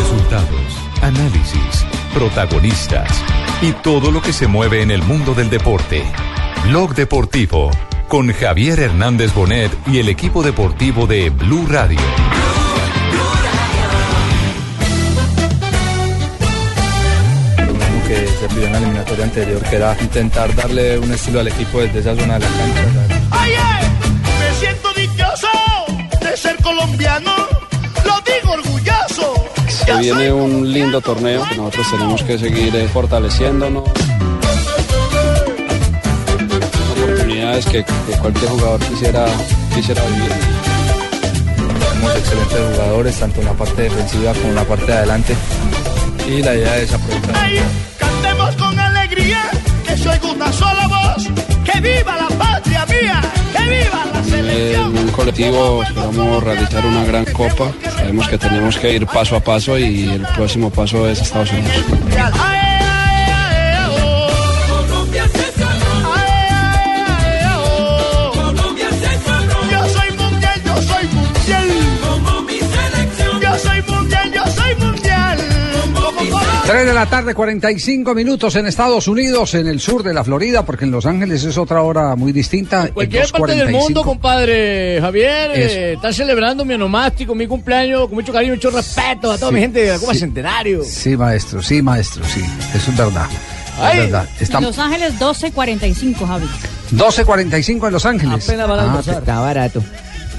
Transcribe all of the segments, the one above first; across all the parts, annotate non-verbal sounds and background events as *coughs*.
Resultados, análisis, protagonistas y todo lo que se mueve en el mundo del deporte. Blog Deportivo con Javier Hernández Bonet y el equipo deportivo de Blue Radio. Lo mismo que se pidió en la eliminatoria anterior, que era intentar darle un estilo al equipo desde esa zona de la cancha. ¡Ay, Me siento dichoso de ser colombiano. Lo digo orgulloso. Se viene un lindo torneo que nosotros tenemos que seguir eh, fortaleciéndonos. Oportunidades que, que cualquier jugador quisiera, quisiera vivir. Tenemos excelentes jugadores, tanto en la parte defensiva como en la parte de adelante. Y la idea es aprovechar. Cantemos con alegría que soy una sola voz. ¡Que viva la patria mía! ¡Que viva la selección! En un colectivo esperamos realizar una gran copa. Sabemos que tenemos que ir paso a paso y el próximo paso es Estados Unidos. 3 de la tarde, 45 minutos en Estados Unidos, en el sur de la Florida, porque en Los Ángeles es otra hora muy distinta. en Cualquier parte del 2:45. mundo, compadre Javier, eh, están celebrando mi onomástico, mi cumpleaños, con mucho cariño, mucho respeto a toda Sí, mi gente de la Cuba sí. Centenario. Sí, maestro, sí, maestro, sí. Eso es verdad. Ay. Es verdad. En Estamos Los Ángeles 12.45, Javi. 12.45 en Los Ángeles. Apenas van a almorzar. Está barato.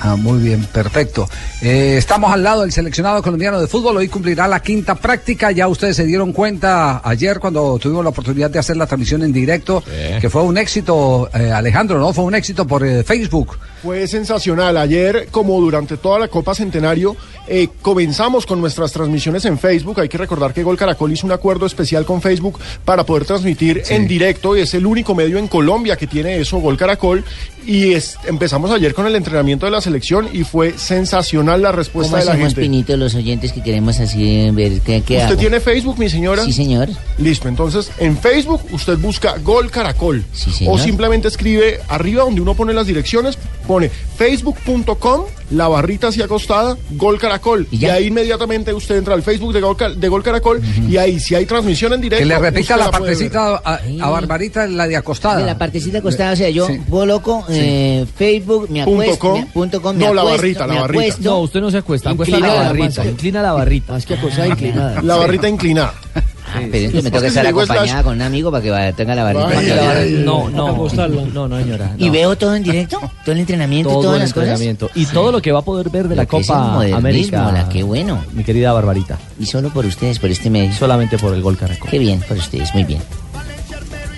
Ah, muy bien, perfecto. Eh, estamos al lado del seleccionado colombiano de fútbol. Hoy cumplirá la quinta práctica. Ya ustedes se dieron cuenta ayer cuando tuvimos la oportunidad de hacer la transmisión en directo, que fue un éxito, eh, Alejandro, ¿no? Fue un éxito por eh, Facebook. Fue sensacional. Ayer, como durante toda la Copa Centenario, eh, comenzamos con nuestras transmisiones en Facebook. Hay que recordar que Gol Caracol hizo un acuerdo especial con Facebook para poder transmitir en directo. Y es el único medio en Colombia que tiene eso, Gol Caracol. Y es- empezamos ayer con el entrenamiento de la selección y fue sensacional la respuesta ¿Cómo de la gente. Pinito, los oyentes que queremos así ver qué, qué ¿Usted hago? tiene Facebook, mi señora? Sí, señor. Listo, entonces en Facebook usted busca Gol Caracol señor. o simplemente escribe arriba donde uno pone las direcciones, pone facebook.com, la barrita hacia acostada, Gol Caracol. Y, ahí inmediatamente usted entra al Facebook de Gol, de Gol Caracol y ahí si hay transmisión en directo. Que le repita la partecita a, a Barbarita, la de acostada. De la partecita acostada, o sea, yo, Sí. loco, eh, Facebook, me Punto acuesto, com. me, punto com, me No, la barrita, la barrita. acuesto. No, usted no se acuesta, acuesta la Inclinada, barrita, inclina la barrita. Más que acostada, inclinada. La barrita inclinada. *laughs* Ah, pero entonces me toca que estar acompañada con un amigo para que tenga la ay, No, no, no, no, señora. ¿Y no. veo todo en directo? ¿Todo el entrenamiento y todo todas el las cosas? entrenamiento. Y todo lo que va a poder ver de la Copa América. la que bueno. Mi querida Barbarita. Y solo por ustedes, por este medio. Solamente por el gol Caracol. Qué bien, por ustedes, muy bien.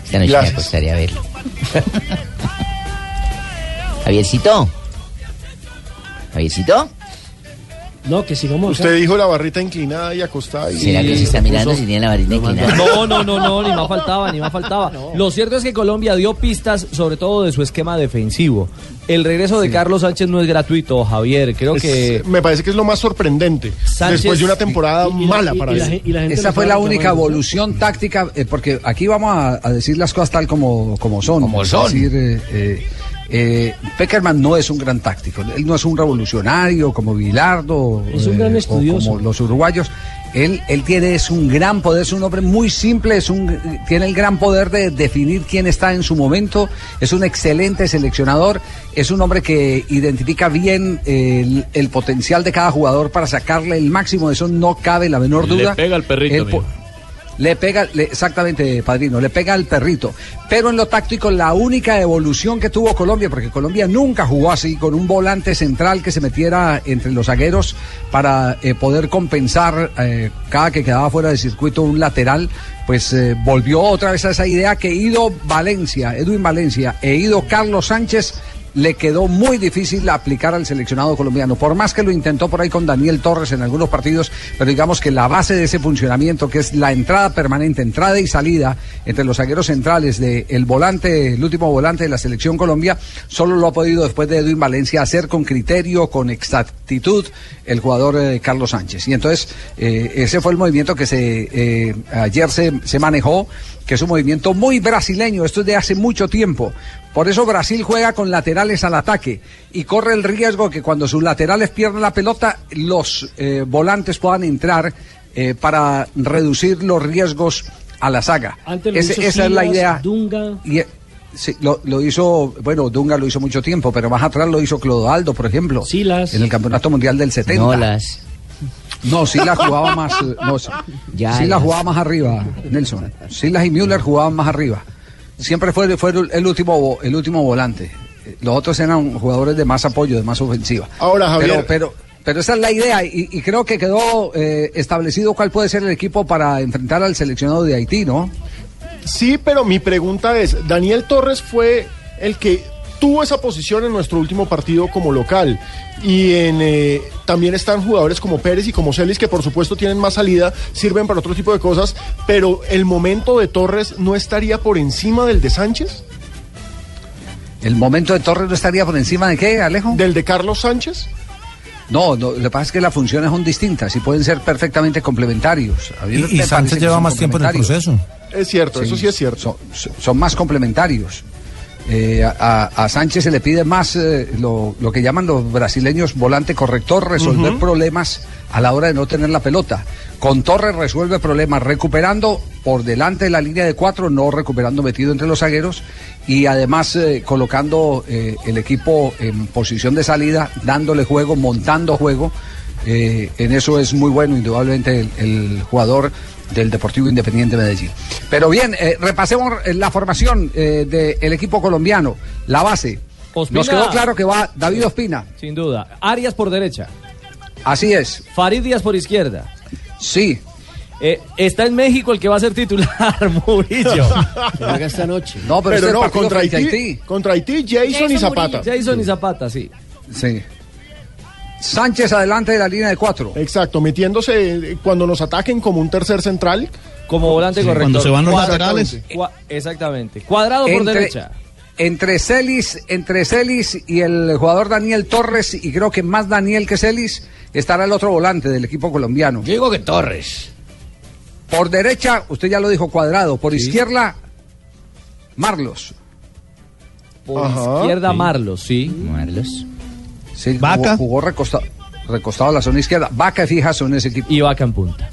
Esta noche me Gracias. acostaré a verlo. *laughs* Javiercito. Javiercito. No, que sigamos. Usted dijo la barrita inclinada y acostada. Y... ¿Será que se está mirando si tiene la varita inclinada? No, no, no, no, ni más faltaba, ni más faltaba. *laughs* Lo cierto es que Colombia dio pistas, sobre todo de su esquema defensivo. El regreso de Carlos Sánchez no es gratuito, Javier. Creo Es- que me parece que es lo más sorprendente Sánchez- después de una temporada mala para él. Esa fue la única evolución táctica, eh, porque aquí vamos a, a decir las cosas tal como, como son. Como Es son. decir, eh, eh, eh, Peckerman no es un gran táctico, él no es un revolucionario como Bilardo Es un gran o estudioso. como los uruguayos. Él, él tiene es un gran poder, es un hombre muy simple, es un, tiene el gran poder de definir quién está en su momento, es un excelente seleccionador, es un hombre que identifica bien el, el potencial de cada jugador para sacarle el máximo, de eso no cabe la menor Le duda. pega al perrito, Él. Le pega, exactamente, padrino, le pega al perrito. Pero en lo táctico, la única evolución que tuvo Colombia, porque Colombia nunca jugó así, con un volante central que se metiera entre los zagueros para eh, poder compensar eh, cada que quedaba fuera de circuito un lateral, pues eh, volvió otra vez a esa idea que Ido Valencia, Edwin Valencia e Ido Carlos Sánchez le quedó muy difícil aplicar al seleccionado colombiano. Por más que lo intentó por ahí con Daniel Torres en algunos partidos, pero digamos que la base de ese funcionamiento, que es la entrada permanente, entrada y salida entre los zagueros centrales del el volante, el último volante de la selección Colombia, solo lo ha podido después de Edwin Valencia hacer con criterio, con exactitud el jugador eh, Carlos Sánchez. Y entonces eh, ese fue el movimiento que se eh, ayer se, se manejó, que es un movimiento muy brasileño, esto es de hace mucho tiempo. Por eso Brasil juega con laterales al ataque y corre el riesgo que cuando sus laterales pierden la pelota, los eh, volantes puedan entrar eh, para reducir los riesgos a la saga. Antes lo Ese- hizo esa es la idea. Dunga. Y, eh, sí, lo, lo hizo, bueno, Dunga lo hizo mucho tiempo, pero más atrás lo hizo Clodoaldo, por ejemplo. Silas. En el Campeonato Mundial del 70. Nolas. No, Silas jugaba más. No, Ya, ya. jugaba más arriba, Nelson. Silas y Müller jugaban más arriba. Siempre fue, fue el, el último, el último volante. Los otros eran jugadores de más apoyo, de más ofensiva. Ahora, Javier. Pero, pero, pero esa es la idea y, y creo que quedó eh, establecido cuál puede ser el equipo para enfrentar al seleccionado de Haití, ¿no? Sí, pero mi pregunta es, Daniel Torres fue el que tuvo esa posición en nuestro último partido como local y en, eh, también están jugadores como Pérez y como Celis que por supuesto tienen más salida, sirven para otro tipo de cosas, pero el momento de Torres no estaría por encima del de Sánchez, El momento de Torres no estaría por encima de qué, Alejo? del de Carlos Sánchez. No, no, lo que pasa es que las funciones son distintas y pueden ser perfectamente complementarios. A mí Y- Sánchez lleva más tiempo en el proceso. Es cierto, eso sí es cierto. Son, son más complementarios. Eh, a, a Sánchez se le pide más eh, lo, lo que llaman los brasileños volante corrector, resolver problemas a la hora de no tener la pelota. Con Torres resuelve problemas recuperando por delante de la línea de cuatro, no recuperando metido entre los zagueros y además eh, colocando el equipo en posición de salida, dándole juego, montando juego. En eso es muy bueno, indudablemente, el, el jugador del Deportivo Independiente Medellín. Pero bien, eh, repasemos eh, la formación eh, del equipo colombiano, la base. Ospina. Nos quedó claro que va David Ospina. Sin duda. Arias por derecha. Así es. Farid Díaz por izquierda. Sí. Eh, está en México el que va a ser titular, *laughs* Murillo. Esta noche. No, pero, este no, contra Haití. contra Haití, Jason, y Zapata. Jason y Zapata, sí. Sí. Sánchez adelante de la línea de cuatro. Exacto, metiéndose eh, cuando nos ataquen como un tercer central. Como volante Sí, corrector. cuando se van los Cuadra- laterales. Cua- Exactamente. Cuadrado por derecha. Entre Celis, entre Celis y el jugador Daniel Torres, y creo que más Daniel que Celis, estará el otro volante del equipo colombiano. Yo digo que Torres. Por derecha, usted ya lo dijo, cuadrado. Por izquierda, Marlos. Por Ajá. izquierda, Marlos, sí. Marlos. Sí, Vaca. Jugó, jugó recostado, recostado a la zona izquierda. Vaca y Fijaso en ese equipo. Y Vaca en punta.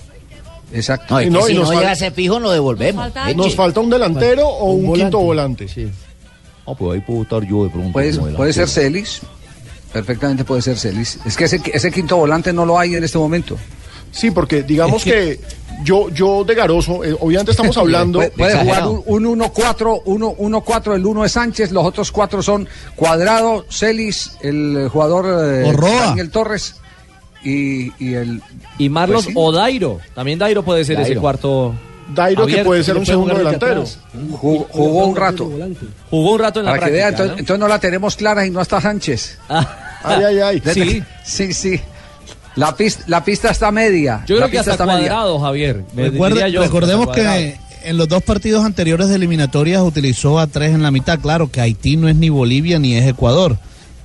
Exacto. No, Y no, y si nos no fal- llega ese fijo, lo devolvemos. Nos falta un delantero o un, quinto volante. Sí. Ah, pues ahí puedo estar yo de pronto. Puede, ser. Celis. Perfectamente puede ser Celis. Es que ese, ese quinto volante no lo hay en este momento. Sí, porque digamos que yo, yo de Garoso, eh, obviamente estamos *laughs* hablando. Puede, puede jugar un un 1-4, 1-1-4, el 1 es Sánchez, los otros cuatro son Cuadrado, Celis, el jugador eh. Daniel Torres y, y el... Y Marlos Pues sí. o Dairo. También Dairo puede ser ese Dairo. cuarto. Dairo que Abierto, puede ser un segundo delantero. Jugó, jugó un rato. Jugó un rato en la Para que práctica. vea, entonces, ¿no? entonces no la tenemos clara y no está Sánchez. Ay, ay, ay. *laughs* Sí. Sí, sí. La pista, la pista está media. Yo La creo que pista hasta está media. cuadrado, Javier. Me Recuerde- yo, recordemos que en los dos partidos anteriores de eliminatorias utilizó a tres en la mitad. Claro que Haití no es ni Bolivia ni es Ecuador.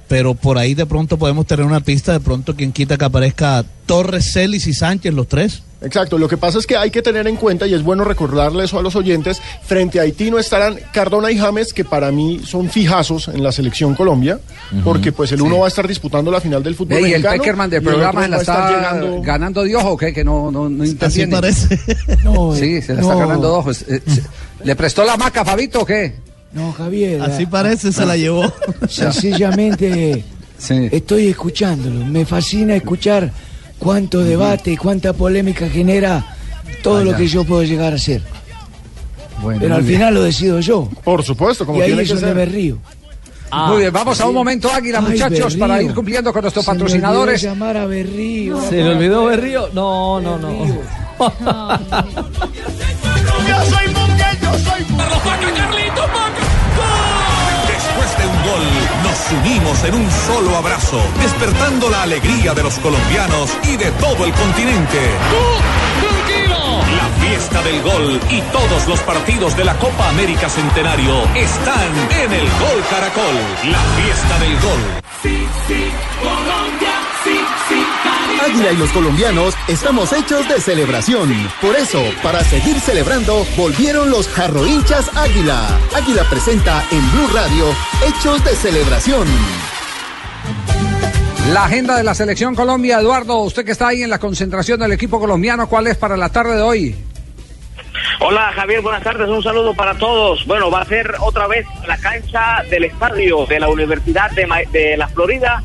Pero por ahí de pronto podemos tener una pista, de pronto quien quita que aparezca Torres, Celis y Sánchez, los tres. Exacto, lo que pasa es que hay que tener en cuenta, y es bueno recordarle eso a los oyentes, frente a Haití no estarán Cardona y James, que para mí son fijazos en la selección Colombia, porque pues el uno va a estar disputando la final del fútbol Ve, y el mexicano, Peckerman del programa se la a está llegando- ganando de ojo, ¿qué? Que no, no, no Así parece. *laughs* No, Sí, se la está ganando de ojos. Eh, ¿Le prestó la maca, Fabito, o qué? No, Javier. Así parece, se la llevó. *laughs* Sencillamente estoy escuchándolo. Me fascina escuchar cuánto debate y cuánta polémica genera todo Ah, lo que yo puedo llegar a hacer. Bueno, Pero al bien. final lo decido yo. Por supuesto, como y ahí tiene es que donde ser. me río. Muy bien, vamos a un momento, Águila, Ay, muchachos, para ir cumpliendo con nuestros Se me patrocinadores. olvidó llamar a Berrío. ¿Se le olvidó Berrío? No, no, no. *laughs* Yo soy yo soy. Nos unimos en un solo abrazo, despertando la alegría de los colombianos y de todo el continente. La fiesta del gol y todos los partidos de la Copa América Centenario están en el Gol Caracol. La fiesta del gol. Sí, sí, sí, Águila y los colombianos estamos hechos de celebración. Por eso, para seguir celebrando, volvieron los jarro hinchas Águila. Águila presenta en Blue Radio Hechos de Celebración. La agenda de la selección Colombia, Eduardo, usted que está ahí en la concentración del equipo colombiano, ¿cuál es para la tarde de hoy? Hola Javier, buenas tardes, un saludo para todos. Bueno, va a ser otra vez la cancha del estadio de la Universidad de, Ma- de la Florida.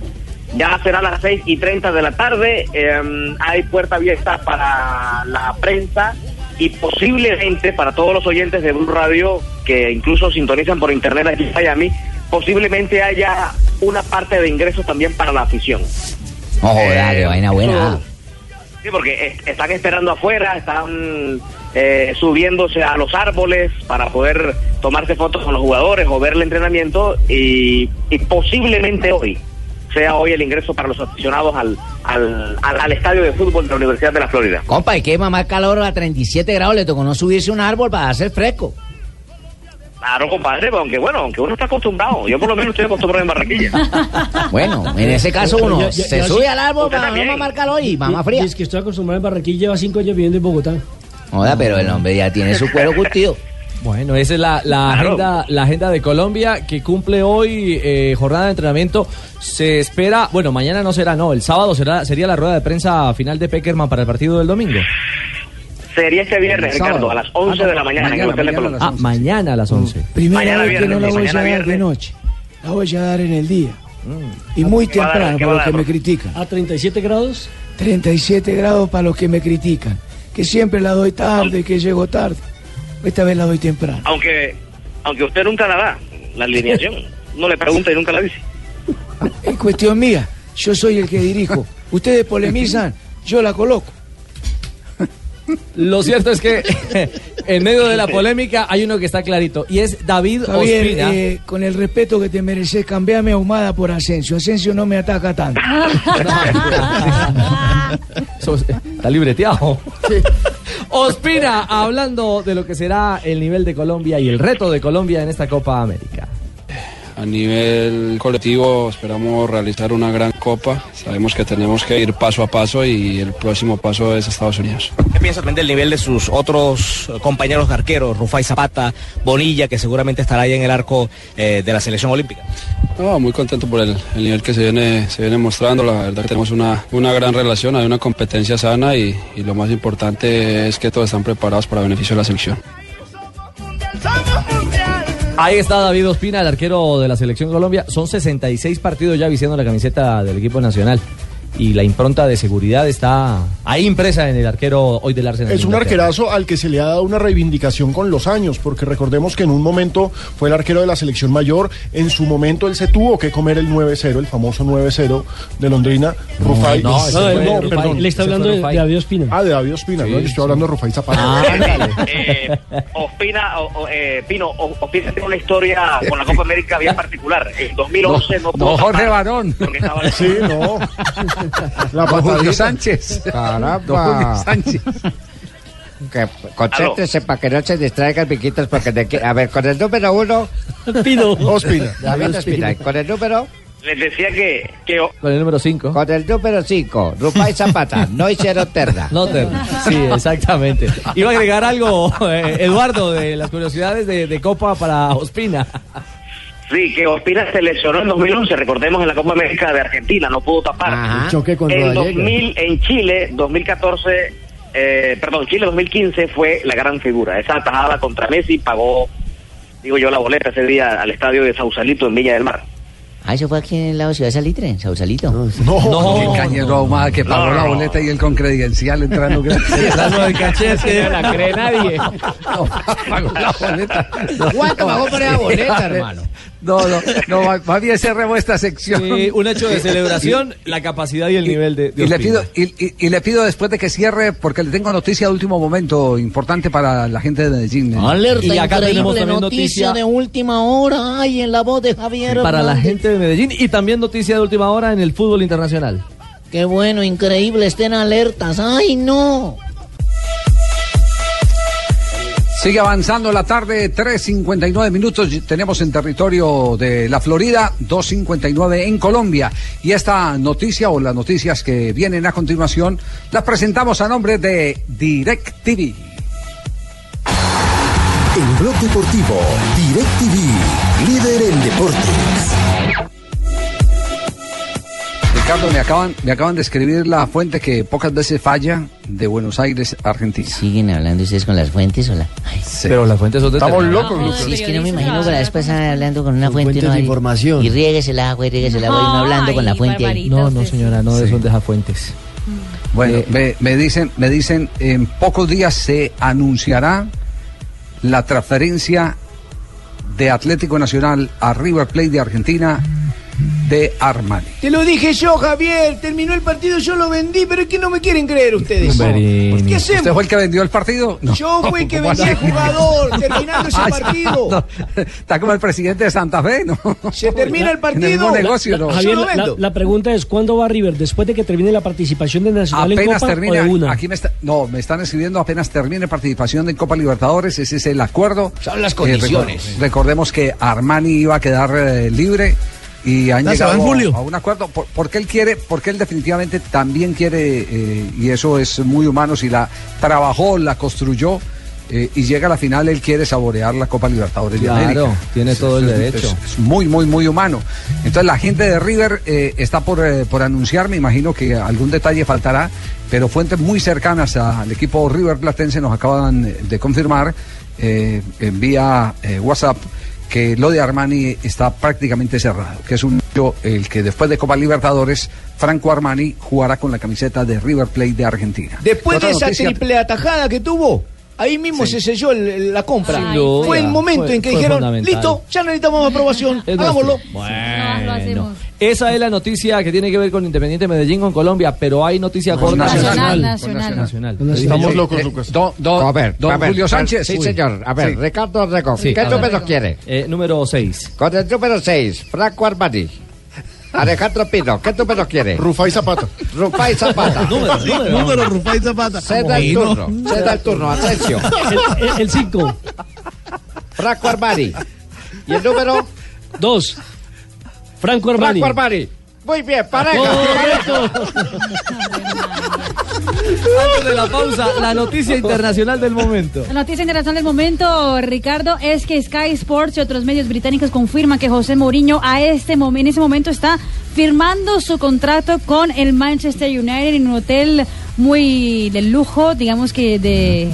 Ya será las 6 y 30 de la tarde. Eh, hay puerta abierta para la prensa y posiblemente para todos los oyentes de Blue Radio que incluso sintonizan por internet aquí en Miami, posiblemente haya una parte de ingresos también para la afición. No joda, qué vaina buena. eso- Sí, porque es- están esperando afuera, están eh, subiéndose a los árboles para poder tomarse fotos con los jugadores o ver el entrenamiento y, y posiblemente hoy sea hoy el ingreso para los aficionados al, al, al, al estadio de fútbol de la Universidad de la Florida. Compa, y que mamá calor a 37 grados le tocó no subirse un árbol para hacer fresco. Claro, compadre, pero aunque bueno, aunque uno está acostumbrado, yo por lo menos estoy acostumbrado en Barranquilla. *laughs* Bueno, en ese caso uno se sube sí. al árbol Usted para no mamar calor y mamá fría. Es que estoy acostumbrado en Barranquilla, lleva cinco años viviendo en Bogotá. Joda, pero el hombre ya tiene su cuero curtido. Bueno, esa es la, la Claro. agenda, la agenda de Colombia que cumple hoy eh, jornada de entrenamiento. Se espera, bueno, mañana no será, no, el sábado será sería la rueda de prensa final de Peckerman para el partido del domingo. Sería este viernes. Ricardo, a las 11 Ah, no, de la mañana, mañana, de mañana Colombia. Ah, mañana a las 11. Primera Mañana vez que no la voy a dar de noche. La voy a dar en el día. Y muy ¿Qué va a temprano ¿Qué para a los que me critican. ¿A 37 grados? 37 grados para los que me critican. Que siempre la doy tarde, que llego tarde. Esta vez la doy temprano. Aunque, aunque usted nunca la da, la alineación, no le pregunta y nunca la dice. Es cuestión mía. Yo soy el que dirijo. *laughs* Ustedes polemizan, yo la coloco. Lo cierto es que *laughs* en medio de la polémica hay uno que está clarito y es David Javier, Ospina. eh, con el respeto que te mereces, cambiame ahumada por Asensio. Asensio no me ataca tanto. *laughs* Es- Está libreteado. Ospina, hablando de lo que será el nivel de Colombia y el reto de Colombia en esta Copa América. A nivel colectivo esperamos realizar una gran copa. Sabemos que tenemos que ir paso a paso y el próximo paso es Estados Unidos. ¿Qué piensa también del nivel de sus otros compañeros arqueros, Rufai Zapata, Bonilla, que seguramente estará ahí en el arco eh, de la selección olímpica? No, muy contento por el, el nivel que se viene, se viene mostrando. La verdad que tenemos una, una gran relación, hay una competencia sana y, y lo más importante es que todos están preparados para beneficio de la selección. Ahí está David Ospina, el arquero de la selección Colombia. Son 66 partidos ya vistiendo la camiseta del equipo nacional. Y la impronta de seguridad está ahí impresa en el arquero hoy del Arsenal. Es un arquerazo al que se le ha dado una reivindicación con los años, porque recordemos que en un momento fue el arquero de la selección mayor, en su momento él se tuvo que comer el 9-0, el famoso 9-0 de Londrina, Rufai. no, ese fue no, Rufai. perdón. Le está hablando de- David Ospina. Ah, de David Ospina, Sí, no, yo estoy hablando de Rufai Zapata. Ah, *laughs* Eh, Ospina, o- o, eh, Pino, o- Ospina tiene una historia con la Copa América bien particular. En 2011 no, No, pudo Jorge tapar Barón. porque estaba- Sí, no. *laughs* *laughs* La Don Julio. Sánchez. Caramba. Don Julio Sánchez. Que concéntrese para que no se distraigan, piquitos, porque de que- a ver, con el número uno. Pino. Ospina. David Ospina. Con el número. Les decía que, que Con el número 5. Con el número 5, Rufai Zapata, no hicieron terna. No, Ter- sí, exactamente. Iba a agregar algo, eh, Eduardo, de las curiosidades de, de Copa para Ospina. Sí, que Ospina se lesionó en 2011, recordemos en la Copa América de Argentina, no pudo tapar. El choque con En Rodallega. 2000, en Chile, 2014, eh, perdón, Chile 2015 fue la gran figura. Esa atajada contra Messi pagó, digo yo, la boleta ese día al estadio de Sausalito en Villa del Mar. Ah, eso fue aquí en el lado de Ciudad Salitre, en Sausalito. No, qué cañero ahumada que pagó No, la no. boleta y él con credencial entrando gratis. Entrando de cachete. No la cree nadie. No, pagó la boleta. ¿Cuánto pagó por esa boleta, hermano? No, no, no, más- bien cerremos esta sección. Sí, un hecho de celebración, la capacidad y el nivel de, de Y le, pido, y, y- y le pido después de que cierre, porque le tengo noticia de último momento importante para la gente de Medellín. Alerta Y acá tenemos también noticia, noticia- de última hora. Ay, en la voz de Javier. para la gente de Medellín y también noticia de última hora en el fútbol internacional. Qué bueno, increíble, estén alertas. Ay, no. Sigue avanzando la tarde, 3.59 minutos. Tenemos en territorio de la Florida, 2.59 en Colombia. Y esta noticia o las noticias que vienen a continuación las presentamos a nombre de DirecTV. En Blog Deportivo, DirecTV, líder en deportes. Ricardo, me acaban, me acaban de escribir la fuente que pocas veces falla de Buenos Aires, Argentina. ¿Siguen hablando ustedes con las fuentes o la...? Ay, Pero las fuentes son Estamos determinadas. locos, Lucas. Sí, es que no me imagino que la vez pasada hablando con una Con fuente. no de información. Y riegues el agua y riegues el agua y no hablando con la fuente ahí. No, no, señora, no son de fuentes. Bueno, Eh, me, me dicen, me dicen, en pocos días se anunciará la transferencia de Atlético Nacional a River Plate de Argentina de Armani. Te lo dije yo, Javier. Terminó el partido, yo lo vendí, pero es que no me quieren creer ustedes. ¿Qué hacemos? ¿Usted fue el que vendió el partido? No. Yo fui el que ¿Cómo *laughs* vendí al jugador, *laughs* terminando ese Ah, partido. no. Está como el presidente de Santa Fe, ¿no? Se termina el *laughs* En el partido. negocio, ¿no? Javier, Yo lo la, vendo. la pregunta es, ¿cuándo va River? ¿Después de que termine la participación de Nacional en Apenas Copa termina, o de una? aquí me está- no, me están escribiendo apenas termine participación en Copa Libertadores, ese es el acuerdo. Son las Eh, condiciones. recor- recordemos que Armani iba a quedar eh, libre y han llegado en julio. a un acuerdo por- porque él quiere, porque él definitivamente también quiere eh, y eso es muy humano si la trabajó, la construyó. eh, y llega a la final, él quiere saborear la Copa Libertadores Claro, de América. tiene todo el derecho. Es, es muy, muy, muy humano. Entonces la gente de River eh, está por, por anunciar, me imagino que algún detalle faltará, pero fuentes muy cercanas al equipo River Platense nos acaban de confirmar en vía WhatsApp que lo de Armani está prácticamente cerrado, que es un el que después de Copa Libertadores, Franco Armani jugará con la camiseta de River Plate de Argentina. Después Otra de esa noticia- triple atajada que tuvo, ahí mismo se selló el- el- la compra. Duda. fue el momento Fue- en que dijeron, listo, ya necesitamos aprobación, hagámoslo. Bueno, esa es la noticia que tiene que ver con Independiente Medellín con Colombia, pero hay noticia No, con nacional, Nacional. nacional. Nacional. Estamos locos, eh, Lucas. don- don- a ver, don a ver, Julio Sánchez. Sí, Uy. señor. A ver, Sí. Ricardo Rego, Sí, ¿qué número ver. quiere? Eh, número 6. Con el número 6, Franco Armani. Alejandro Pino, ¿qué número quiere? Rufai Zapata. Rufai Zapata. *laughs* Número, número. Número Rufai Zapata. Ceda el turno, ceda el turno, atención. El 5. Franco Armani. ¿Y el número? 2. Franco Armani. Franco Armani. Muy bien, pareja. Correcto. *laughs* Antes de la pausa, la noticia internacional del momento. La noticia internacional del momento, Ricardo, es que Sky Sports y otros medios británicos confirman que José Mourinho a este en ese momento está firmando su contrato con el Manchester United en un hotel muy de lujo, digamos que de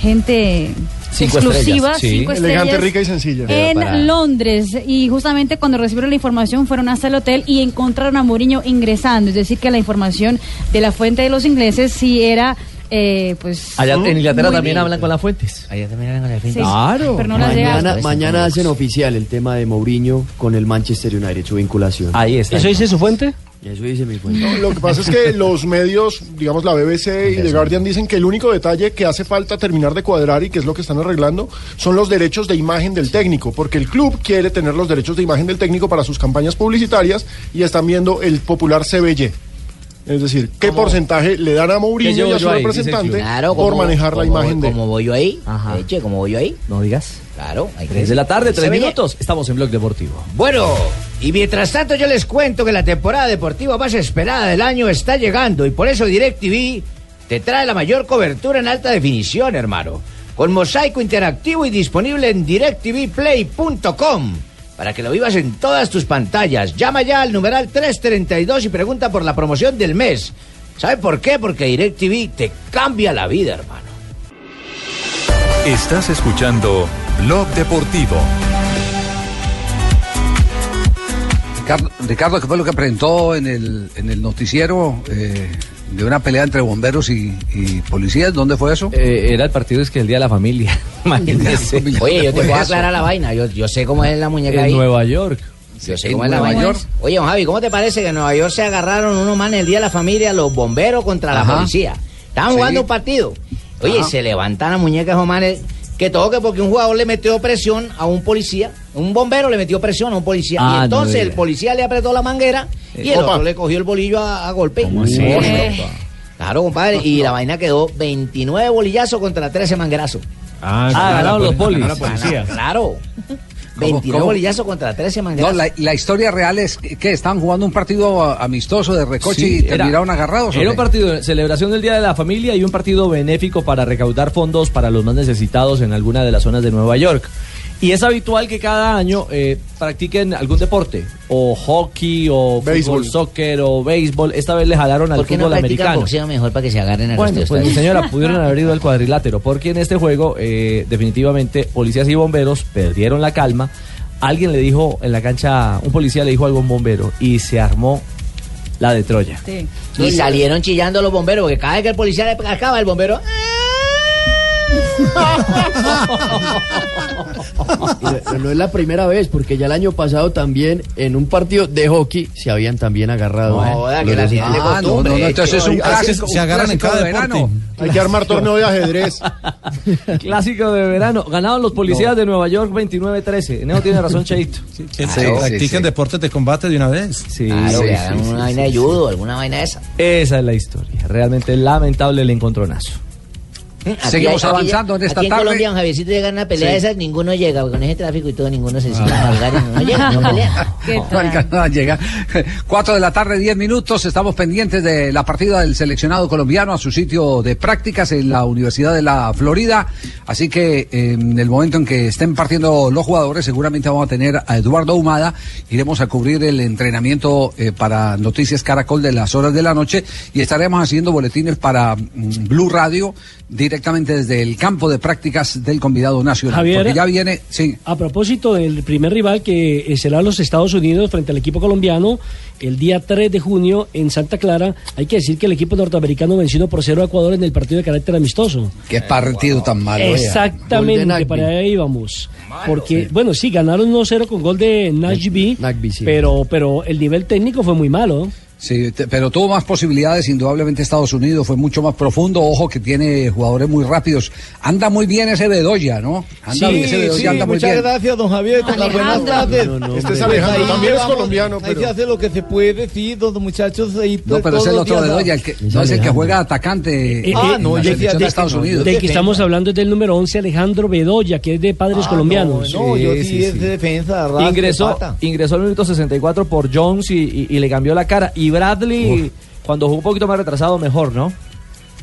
gente Cinco exclusiva, estrellas, sí. cinco Elegante, rica y sencilla. en para- Londres y justamente cuando recibieron la información fueron hasta el hotel y encontraron a Mourinho ingresando, es decir que la información de la fuente de los ingleses sí era eh, pues Allá en Inglaterra también bien. hablan con las fuentes. Allá también hablan con la fuente. Sí, Claro. pero no las. Mañana- Mañana hacen oficial el tema de Mourinho con el Manchester United, su vinculación. Ahí está. ¿Eso dice su fuente? Eso dice mi fuente. No, lo que pasa es que los medios, digamos la BBC y The Guardian dicen que el único detalle que hace falta terminar de cuadrar y que es lo que están arreglando son los derechos de imagen del técnico, porque el club quiere tener los derechos de imagen del técnico para sus campañas publicitarias y están viendo el popular CBY. Es decir, qué porcentaje le dan a ¿Qué Mourinho y a su ahí? Representante. Claro, por manejar la imagen de Como voy yo ahí, Ajá. eche, como voy yo ahí. No digas. Claro, hay que 3 de la tarde, 3 Se ve- minutos. Estamos en Blog Deportivo. Bueno, y mientras tanto yo les cuento que la temporada deportiva más esperada del año está llegando y por eso DirecTV te trae la mayor cobertura en alta definición, hermano. Con mosaico interactivo y disponible en directvplay.com para que lo vivas en todas tus pantallas. Llama ya al numeral 332 y pregunta por la promoción del mes. ¿Sabe por qué? Porque DirecTV te cambia la vida, hermano. Estás escuchando Blog Deportivo. Ricardo, ¿qué fue lo que presentó en el, en el noticiero? Eh, de una pelea entre bomberos y, y policías. ¿Dónde fue eso? Eh, era el partido es que el Día de la Familia. *laughs* Imagínese. *laughs* Oye, yo te Pues puedo eso. aclarar la vaina. Yo, yo sé cómo es la muñeca En ahí. Nueva York. Yo sé en cómo es la Nueva. York. Oye, don Javi, ¿cómo te parece que en Nueva York se agarraron unos manes el día de la familia, los bomberos contra la policía? Estaban Sí. jugando un partido. Oye, Ajá. se levantan las muñecas esos manes. Que todo que porque un jugador le metió presión a un policía, un bombero le metió presión a un policía. Ah, y no entonces el policía le apretó la manguera y el Opa. otro le cogió el bolillo a, a golpe. así? Eh, Claro, compadre. Y la vaina quedó 29 bolillazos contra 13 manguerazos. Ah, ganaron los polis. Claro. 29 cómo? bolillazos contra 13 No, manguerazos. la, la historia real es que, estaban jugando un partido amistoso de recoche Sí, y era- terminaron agarrados. ¿o Era un partido de celebración del Día de la Familia y un partido benéfico para recaudar fondos para los más necesitados en alguna de las zonas de Nueva York. Y es habitual que cada año eh, practiquen algún deporte, o hockey, o Béisbol. fútbol, soccer, o béisbol. Esta vez le jalaron al ¿Por qué no fútbol practican americano. boxeo mejor para que se agarren a Bueno, los pues mi señora, pudieron haber ido al cuadrilátero, porque en este juego, eh, definitivamente, policías y bomberos perdieron la calma. Alguien le dijo en la cancha, un policía le dijo algo a un bombero, y se armó la de Troya. Sí. Y salieron chillando los bomberos, porque cada vez que el policía le acaba, el bombero... *laughs* Y no es la primera vez, porque ya el año pasado también en un partido de hockey se habían también agarrado. No, ¿eh? que la tienen de. Ah, no, no, no, entonces es un clásico. se agarran en cada de deporte. verano. Hay que armar torneo de ajedrez. *laughs* Clásico de verano. Ganaron los policías de Nueva York 29-13. En eso tiene razón *laughs* Cheito. Que Sí, practiquen sí. deportes de combate de una vez. Sí, Claro, sí, que sí, hagan sí, una sí, vaina de sí. judo, alguna vaina esa. Esa es la historia. Realmente lamentable el encontronazo. Aquí Seguimos aquí- avanzando en esta aquí en tarde. Colombia, un Javiercito llega a una pelea Sí. de esas, ninguno llega, con ese tráfico y todo, ninguno se sigue a y no llega, no pelea. *laughs* ¿Qué No tal? alcanzan a llegar. Cuatro de la tarde, diez minutos. Estamos pendientes de la partida del seleccionado colombiano a su sitio de prácticas en la Universidad de la Florida. Así que eh, en el momento en que estén partiendo los jugadores, seguramente vamos a tener a Eduardo Humada. Iremos a cubrir el entrenamiento eh, para Noticias Caracol de las horas de la noche y estaremos haciendo boletines para mm, Blue Radio directamente desde el campo de prácticas del convidado nacional. Javier. Porque ya viene, sí. A propósito del primer rival que será los Estados Unidos frente al equipo colombiano el día 3 de junio en Santa Clara, hay que decir que el equipo norteamericano venció 1 por 0 a Ecuador en el partido de carácter amistoso. Qué partido tan malo. Exactamente, para ahí íbamos. Porque, bueno, sí, ganaron 1-0 con gol de sí. pero, pero el nivel técnico fue muy malo. Sí, te- pero tuvo más posibilidades, indudablemente Estados Unidos fue mucho más profundo, ojo que tiene jugadores muy rápidos. Anda muy bien ese Bedoya, ¿no? Anda Sí, bien ese Bedoya, sí, anda muy Muchas bien. gracias, don Javier. Con las buenas tardes. No, no, Este es. Alejandro, Ahí también es colombiano, Ahí pero... se hace lo que se puede, sí, los muchachos ahí. No, pero es el otro Bedoya, el que, no es el que juega atacante Eh, Ah, en no, la yo selección fíjate de que Estados Unidos. Del que estamos hablando es del número 11, Alejandro Bedoya, que es de padres Ah, colombianos. No, no, yo sí, es de defensa. Ingresó, ingresó al minuto 64 por Jones y, y- y le cambió la cara. Y Bradley, cuando jugó un poquito más retrasado, mejor, ¿no?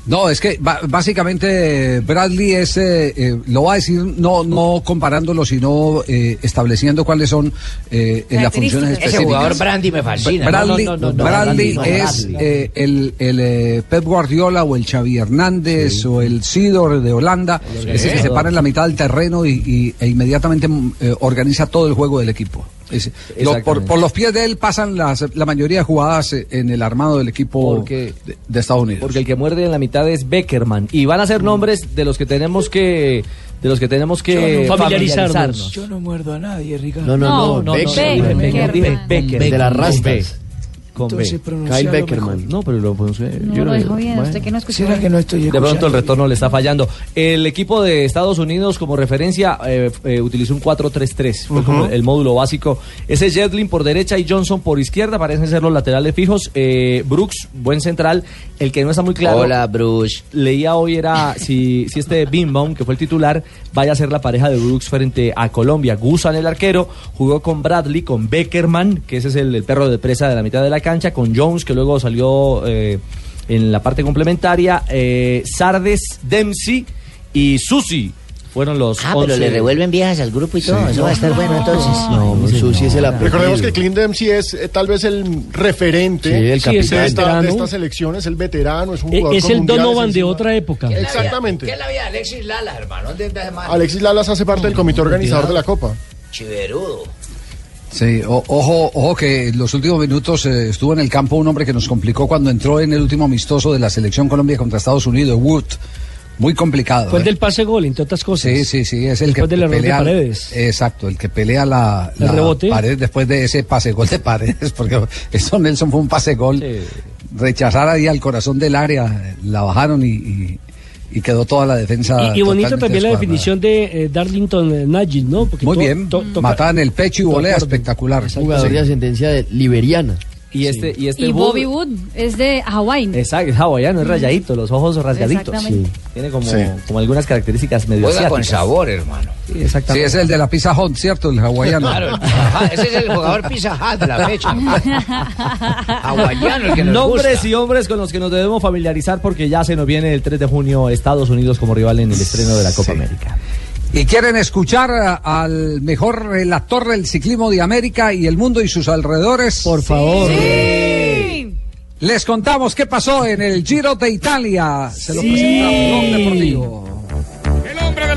No, es que básicamente Bradley es, eh, eh, lo va a decir no, no comparándolo, sino eh, estableciendo cuáles son eh, eh, las funciones Características. Ese específicas. jugador Brandy me fascina. Bradley, No, no, no, no, Bradley Bradley, no, es Bradley. eh, el, el, eh, Pep Guardiola o el Xavi Hernández o el Sidor de Holanda, ese que se para en la mitad del terreno y, y- e inmediatamente mm, eh, organiza todo el juego del equipo. Lo- por, los pies de él pasan las, la mayoría de jugadas eh, en el armado del equipo Porque- de, de Estados Unidos. Porque el que muerde en la mitad es Beckerman. Y van a ser nombres de los que tenemos que de los que tenemos que Yo no- familiarizarnos. familiarizarnos. Yo no muerdo a nadie, Ricardo. No, no, no. No, no, Beckerman. Beckerman. Dije Becker, De las con rastas. Con B. Entonces, Kyle mejor. Beckerman. No, pero lo pronuncié. No yo lo lo- dijo bien, bueno. usted que no escuchó. ¿Será que no estoy De pronto el retorno le está fallando. El equipo de Estados Unidos como referencia eh, eh, utilizó un 4-3-3, fue como el módulo básico. Ese Jetlin por derecha y Johnson por izquierda, parecen ser los laterales fijos. Eh, Brooks, buen central. El que no está muy claro. Hola, Bruce. Leía hoy era si, si este Bimbaum, que fue el titular, vaya a ser la pareja de Brooks frente a Colombia. Gusan el arquero, jugó con Bradley, con Beckerman, que ese es el, el perro de presa de la mitad de la cancha, con Jones, que luego salió eh, en la parte complementaria, eh, Sardes, Dempsey y Susi. Fueron los Ah, pero 11. le revuelven viejas al grupo y todo. Eso va a estar bueno entonces. No, Susi es el Recordemos que. Clint Dempsey es eh, tal vez el referente Sí, el Sí, es de, el esta, de veterano. esta selección, es el veterano, es un jugador Es el Donovan de otra época. Exactamente. ¿Qué es la vida de Alexis Lalas, hermano? Alexis Lalas hace parte del comité organizador de la Copa. Chiverudo. Sí, o- ojo, ojo que en los últimos minutos eh, estuvo en el campo un hombre que nos complicó cuando entró en el último amistoso de la selección Colombia contra Estados Unidos, Wood. Muy complicado. Fue el ¿eh? del pase gol, entre otras cosas. Sí, sí, sí, es el Después que del error de pelea, Paredes. Exacto, el que pelea la, la rebote. pared después de ese pase gol de Paredes, *laughs* porque eso Nelson fue un pase gol. Rechazar ahí al corazón del área, la bajaron y, y- y quedó toda la defensa. Y, y bonito también la definición de eh, Darlington eh, Nagin, ¿no? Porque Muy to- bien, to- en el pecho y volea espectacular. Jugador de ascendencia de liberiana. Y este, y este Y Bobby Wood es de Hawái. Exacto, es hawaiano, es rayadito, los ojos rasgaditos. Exactamente. Sí. Tiene como, Sí. como algunas características medio Juega con sabor, hermano. Sí, Sí, exactamente. es el de la Pizza Hut, ¿cierto? El hawaiano. Claro, el Pizza Hut, ese es el jugador Pizza Hut de la fecha. *laughs* Hawaiano, el que nos Nombres gusta. y hombres con los que nos debemos familiarizar porque ya se nos viene el 3 de junio Estados Unidos como rival en el estreno de la Copa América. Y quieren escuchar a- al mejor relator del ciclismo de América y el mundo y sus alrededores. Por favor. Les contamos qué pasó en el Giro de Italia. Se lo presenta Blog Deportivo.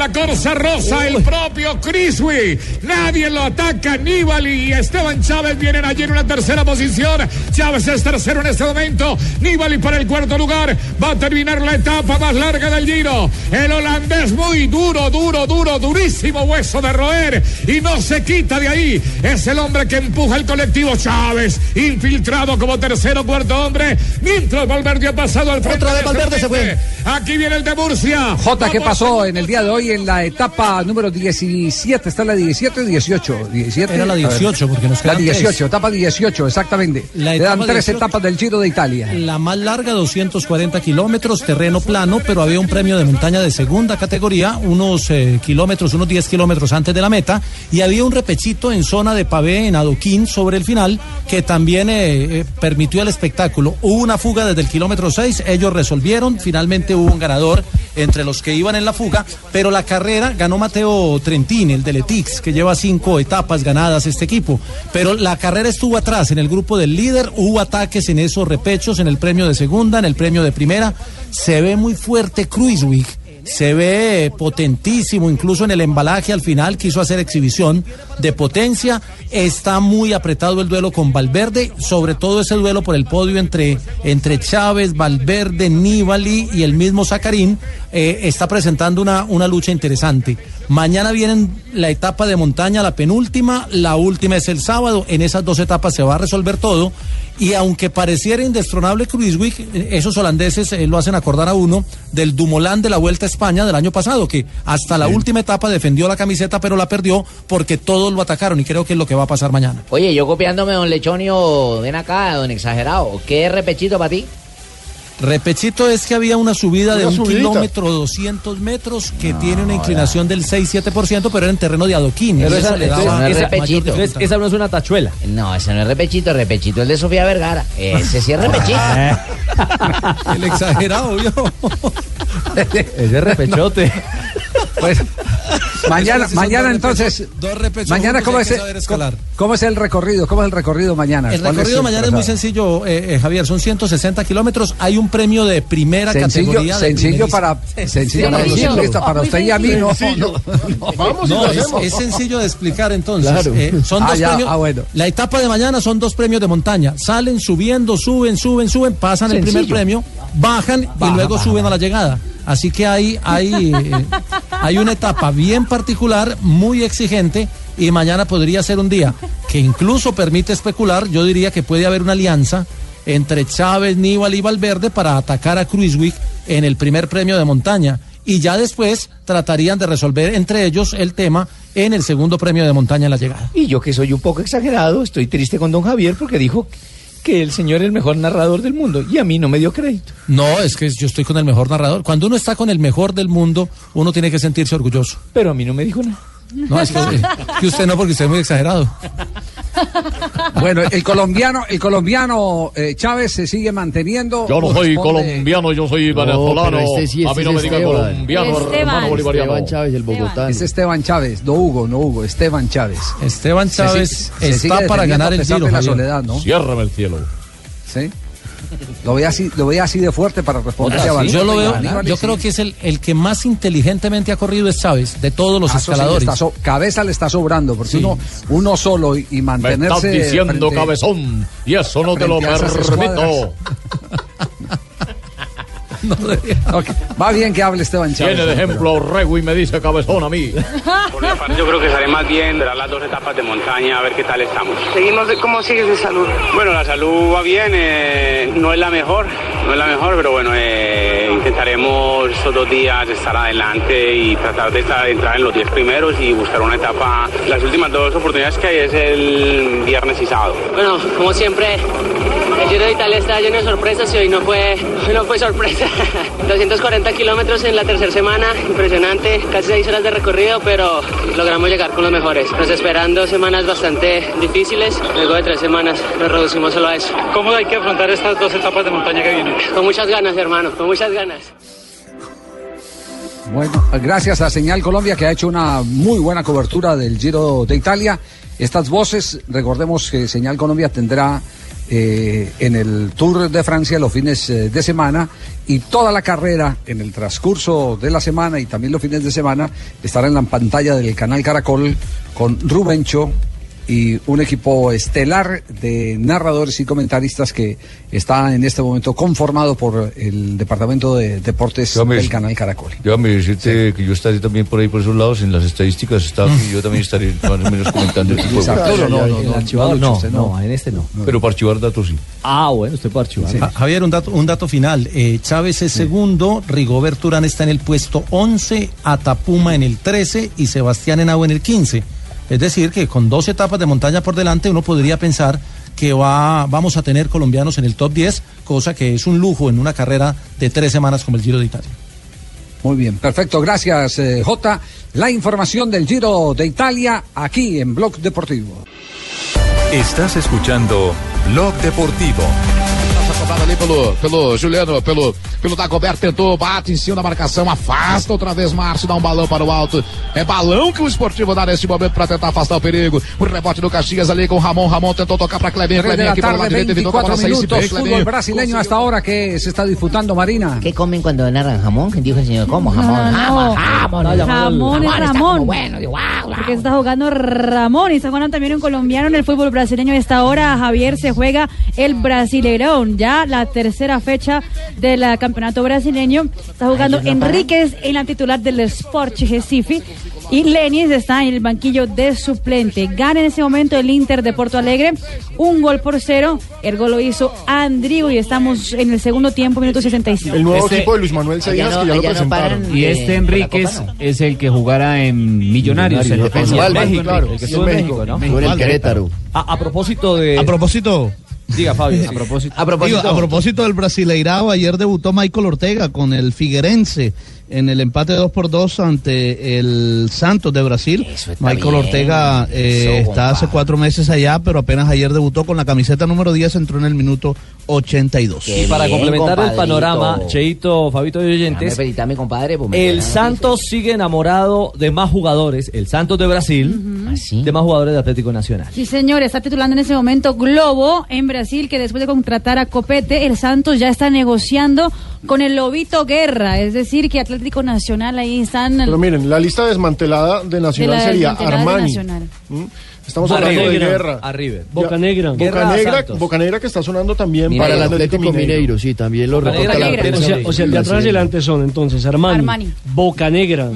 La Corsa Rosa, el propio Criswi. Nadie lo ataca. Nibali y Esteban Chávez vienen allí en una tercera posición. Chávez es tercero en este momento. Nibali para el cuarto lugar. Va a terminar la etapa más larga del Giro. El holandés muy duro, duro, duro, durísimo hueso de roer. Y no se quita de ahí. Es el hombre que empuja el colectivo Chávez. Infiltrado como tercero, cuarto hombre. Mientras Valverde ha pasado al frente. Otra vez de Valverde se fue. Aquí viene el de Murcia. Jota, ¿qué pasó en el día de hoy en la etapa número 17? ¿Está la 17 o 18? 17. Era la A ver. 18, porque nos La quedan 18, tres. etapa 18, exactamente. La etapa tres 18. etapas del Giro de Italia. La más larga, 240 kilómetros, terreno plano, pero había un premio de montaña de segunda categoría, unos eh, kilómetros, unos 10 kilómetros antes de la meta, y había un repechito en zona de pavé en adoquín sobre el final, que también eh, eh, permitió el espectáculo. Hubo una fuga desde el kilómetro 6, ellos resolvieron, finalmente hubo un ganador entre los que iban en la fuga, pero la carrera ganó Mateo Trentini, el de Letix, que lleva cinco etapas ganadas este equipo. Pero la carrera estuvo atrás, en el grupo del líder, hubo ataques en esos repechos, en el premio de segunda, en el premio de primera. Se ve muy fuerte Cruiswick. Se ve potentísimo, incluso en el embalaje al final quiso hacer exhibición de potencia. Está muy apretado el duelo con Valverde, sobre todo ese duelo por el podio entre, entre Chávez, Valverde, Nibali y el mismo Zacarín. eh, está presentando una, una lucha interesante. Mañana vienen la etapa de montaña, la penúltima, la última es el sábado. En esas dos etapas se va a resolver todo. Y aunque pareciera indestronable Cruiswick, esos holandeses eh, lo hacen acordar a uno del Dumoulin de la Vuelta a España del año pasado, que hasta la última etapa defendió la camiseta, pero la perdió porque todos lo atacaron y creo que es lo que va a pasar mañana. Oye, yo copiándome, don Lechonio, ven acá, don Exagerado. ¿Qué repechito para ti? Repechito es que había una subida de un subidita. kilómetro 200 metros que tiene una inclinación del 6-7%, pero era en terreno de adoquín. Pero esa- le daba no es repechito. Esa no es una tachuela. No, ese no es repechito, repechito el de Sofía Vergara. Ese sí es repechito. *laughs* El exagerado, yo. *laughs* Ese repechote. *laughs* Pues mañana, mañana dos entonces. dos Mañana cómo es, el, cómo es el recorrido, cómo es el recorrido mañana. El ¿Cuál recorrido el mañana es muy sencillo, eh, eh, Javier. Son 160 kilómetros. Hay un premio de primera Sencillo, categoría. sencillo para sencillo para los ciclistas, para usted y a mí no. *laughs* Vamos es, es sencillo de explicar entonces. Claro. Eh, son Ah, dos ya, premios. ah, bueno. La etapa de mañana son dos premios de montaña. Salen subiendo, suben, suben, suben, pasan el primer premio, bajan y luego baja, suben a la llegada. Así que hay, hay, eh, hay una etapa bien particular, muy exigente, y mañana podría ser un día que incluso permite especular. Yo diría que puede haber una alianza entre Chávez, Nibali y Valverde para atacar a Cruiswick en el primer premio de montaña. Y ya después tratarían de resolver entre ellos el tema en el segundo premio de montaña en la llegada. Y yo que soy un poco exagerado, estoy triste con don Javier porque dijo que el señor es el mejor narrador del mundo y a mí no me dio crédito. No, es que yo estoy con el mejor narrador. Cuando uno está con el mejor del mundo, uno tiene que sentirse orgulloso. Pero a mí no me dijo nada. No, es que, que usted no, porque usted es muy exagerado. Bueno, el colombiano, el colombiano eh, Chávez se sigue manteniendo. Yo no soy colombiano, yo soy venezolano. este sí, a mí no es me diga Esteban. colombiano, Esteban. hermano bolivariano. Esteban Chávez, el bogotano. Es Esteban Chávez, no Hugo, no Hugo, Esteban Chávez. Esteban Se Chávez se está para ganar el de la soledad, ¿no? Ciérrame el cielo. Sí. Lo ve así, lo ve así de fuerte para responder a. Yo lo veo, Aníbal, yo sí. creo que es el, el que más inteligentemente ha corrido es Chávez, de todos los Ah, eso sí le escaladores. so- cabeza le está sobrando, porque Sí. uno, uno solo y, y Me mantenerse. estás diciendo frente- cabezón y eso no te lo frente *laughs* *laughs* Va bien que hable Esteban Chávez. Tiene de pero- ejemplo Orrego y me dice cabezón a mí. *laughs* Yo creo que sale más bien de las dos etapas de montaña a ver qué tal estamos. Seguimos, de, ¿cómo sigues de salud? Bueno, la salud va bien, eh, no es la mejor, no es la mejor, pero bueno, eh, intentaremos estos dos días estar adelante y tratar de estar- entrar en los 10 primeros y buscar una etapa. Las últimas dos oportunidades que hay es el viernes y sábado. Bueno, como siempre, el Giro de Italia está lleno de sorpresas y hoy no fue, hoy no fue sorpresa. *laughs* 240 kilómetros en la tercera semana, impresionante, casi seis horas de recorrido, pero logramos llegar con los mejores. Nos esperan dos semanas bastante difíciles, luego de tres semanas nos reducimos solo a eso. ¿Cómo hay que afrontar estas dos etapas de montaña que vienen? Con muchas ganas, hermano, con muchas ganas. Bueno, gracias a Señal Colombia que ha hecho una muy buena cobertura del Giro de Italia. Estas voces, recordemos que Señal Colombia tendrá eh, en el Tour de Francia los fines eh, de semana y toda la carrera en el transcurso de la semana y también los fines de semana estará en la pantalla del canal Caracol con Rubencho y un equipo estelar de narradores y comentaristas que está en este momento conformado por el Departamento de Deportes del canal Caracol. Déjame decirte que yo estaré también por ahí por esos lados, en las estadísticas está y yo también estaré más o menos comentando el *laughs* tipo de Arturo, no, no, no, archivador no, usted no, no. en este no. Pero para archivar datos sí. Ah, bueno, usted puede archivar. Ja- Javier, un dato, un dato final. Eh, Chávez es segundo, Rigobert Urán está en el puesto 11, Atapuma en el 13 y Sebastián Henao en el 15. Es decir, que con dos etapas de montaña por delante uno podría pensar que va, vamos a tener colombianos en el top 10, cosa que es un lujo en una carrera de tres semanas como el Giro de Italia. Muy bien, perfecto, gracias eh, Jota. La información del Giro de Italia aquí en Blog Deportivo. Estás escuchando Blog Deportivo. Ali pelo, pelo Juliano, pelo, pelo Dagoberto, tentou, bate em cima da marcação, afasta outra vez Márcio, dá um balão para o alto. É balão que o esportivo dá nesse momento para tentar afastar o perigo. O rebote do Caxias ali com o Ramon, Ramon tentou tocar para Clebinho, 3 de Clebinho aqui para o lado tarde, direito, evitou que a 24 bola saísse minutos. Fútbol Clebinho. brasileño hasta ahora que se está disputando, Marina. ¿Qué comen cuando narran jamón? Dijo el señor, ¿cómo? Jamón, No, jamón, jamón. Jamón Jamón está Ramón. como bueno, digo, wow, wow. Porque está jugando Ramón y está jugando también un colombiano en el fútbol brasileño. Esta hora, Javier, se juega el Brasileirón. Ya la tercera fecha del eh, campeonato brasileño. Está jugando Ay. Enríquez en la titular del Sport Recife. Y Lenis está en el banquillo de suplente. Gana en ese momento el Inter de Porto Alegre. Un gol por cero. El gol lo hizo Andrigo y estamos en el segundo tiempo, minuto 65. El nuevo Este- equipo de Luis Manuel que ya lo presentaron. Y este Enríquez es el que jugara en Millonarios, defensa de México. claro. El que Sí, estuvo en en México, México, ¿no? Estuvo en el Osvaldo. Querétaro. A, a propósito de. A propósito. Diga, Fabio. A *laughs* propósito. A propósito, a propósito del Brasileirao, ayer debutó Michael Ortega con el Figuerense en el empate 2 por 2 ante el Santos de Brasil. Michael bien. Ortega eh, Eso, está hace cuatro meses allá, pero apenas ayer debutó con la camiseta número 10, entró en el minuto 82. Y para complementar el panorama, Cheito, Fabito y oyentes, Felicitame, compadre. pues, el Santos sigue enamorado de más jugadores, el Santos de Brasil, de más jugadores de Atlético Nacional. Sí, señor, está titulando en ese momento Globo en Brasil, que después de contratar a Copete, el Santos ya está negociando con el Lobito Guerra, es decir, que Atlético Nacional ahí están... Pero miren, la lista desmantelada de Nacional la sería desmantelada de Armani. Nacional. ¿Mm? Estamos Boca hablando de Negra, guerra. a River. Boca Ya, Negra. Boca Negra. Boca Negra que está sonando también Para el Atlético Mineiro, sí, también lo Boca reporta Negra, la prensa O sea, o sea, el de atrás adelante son entonces Armani, Armani. Boca Negra,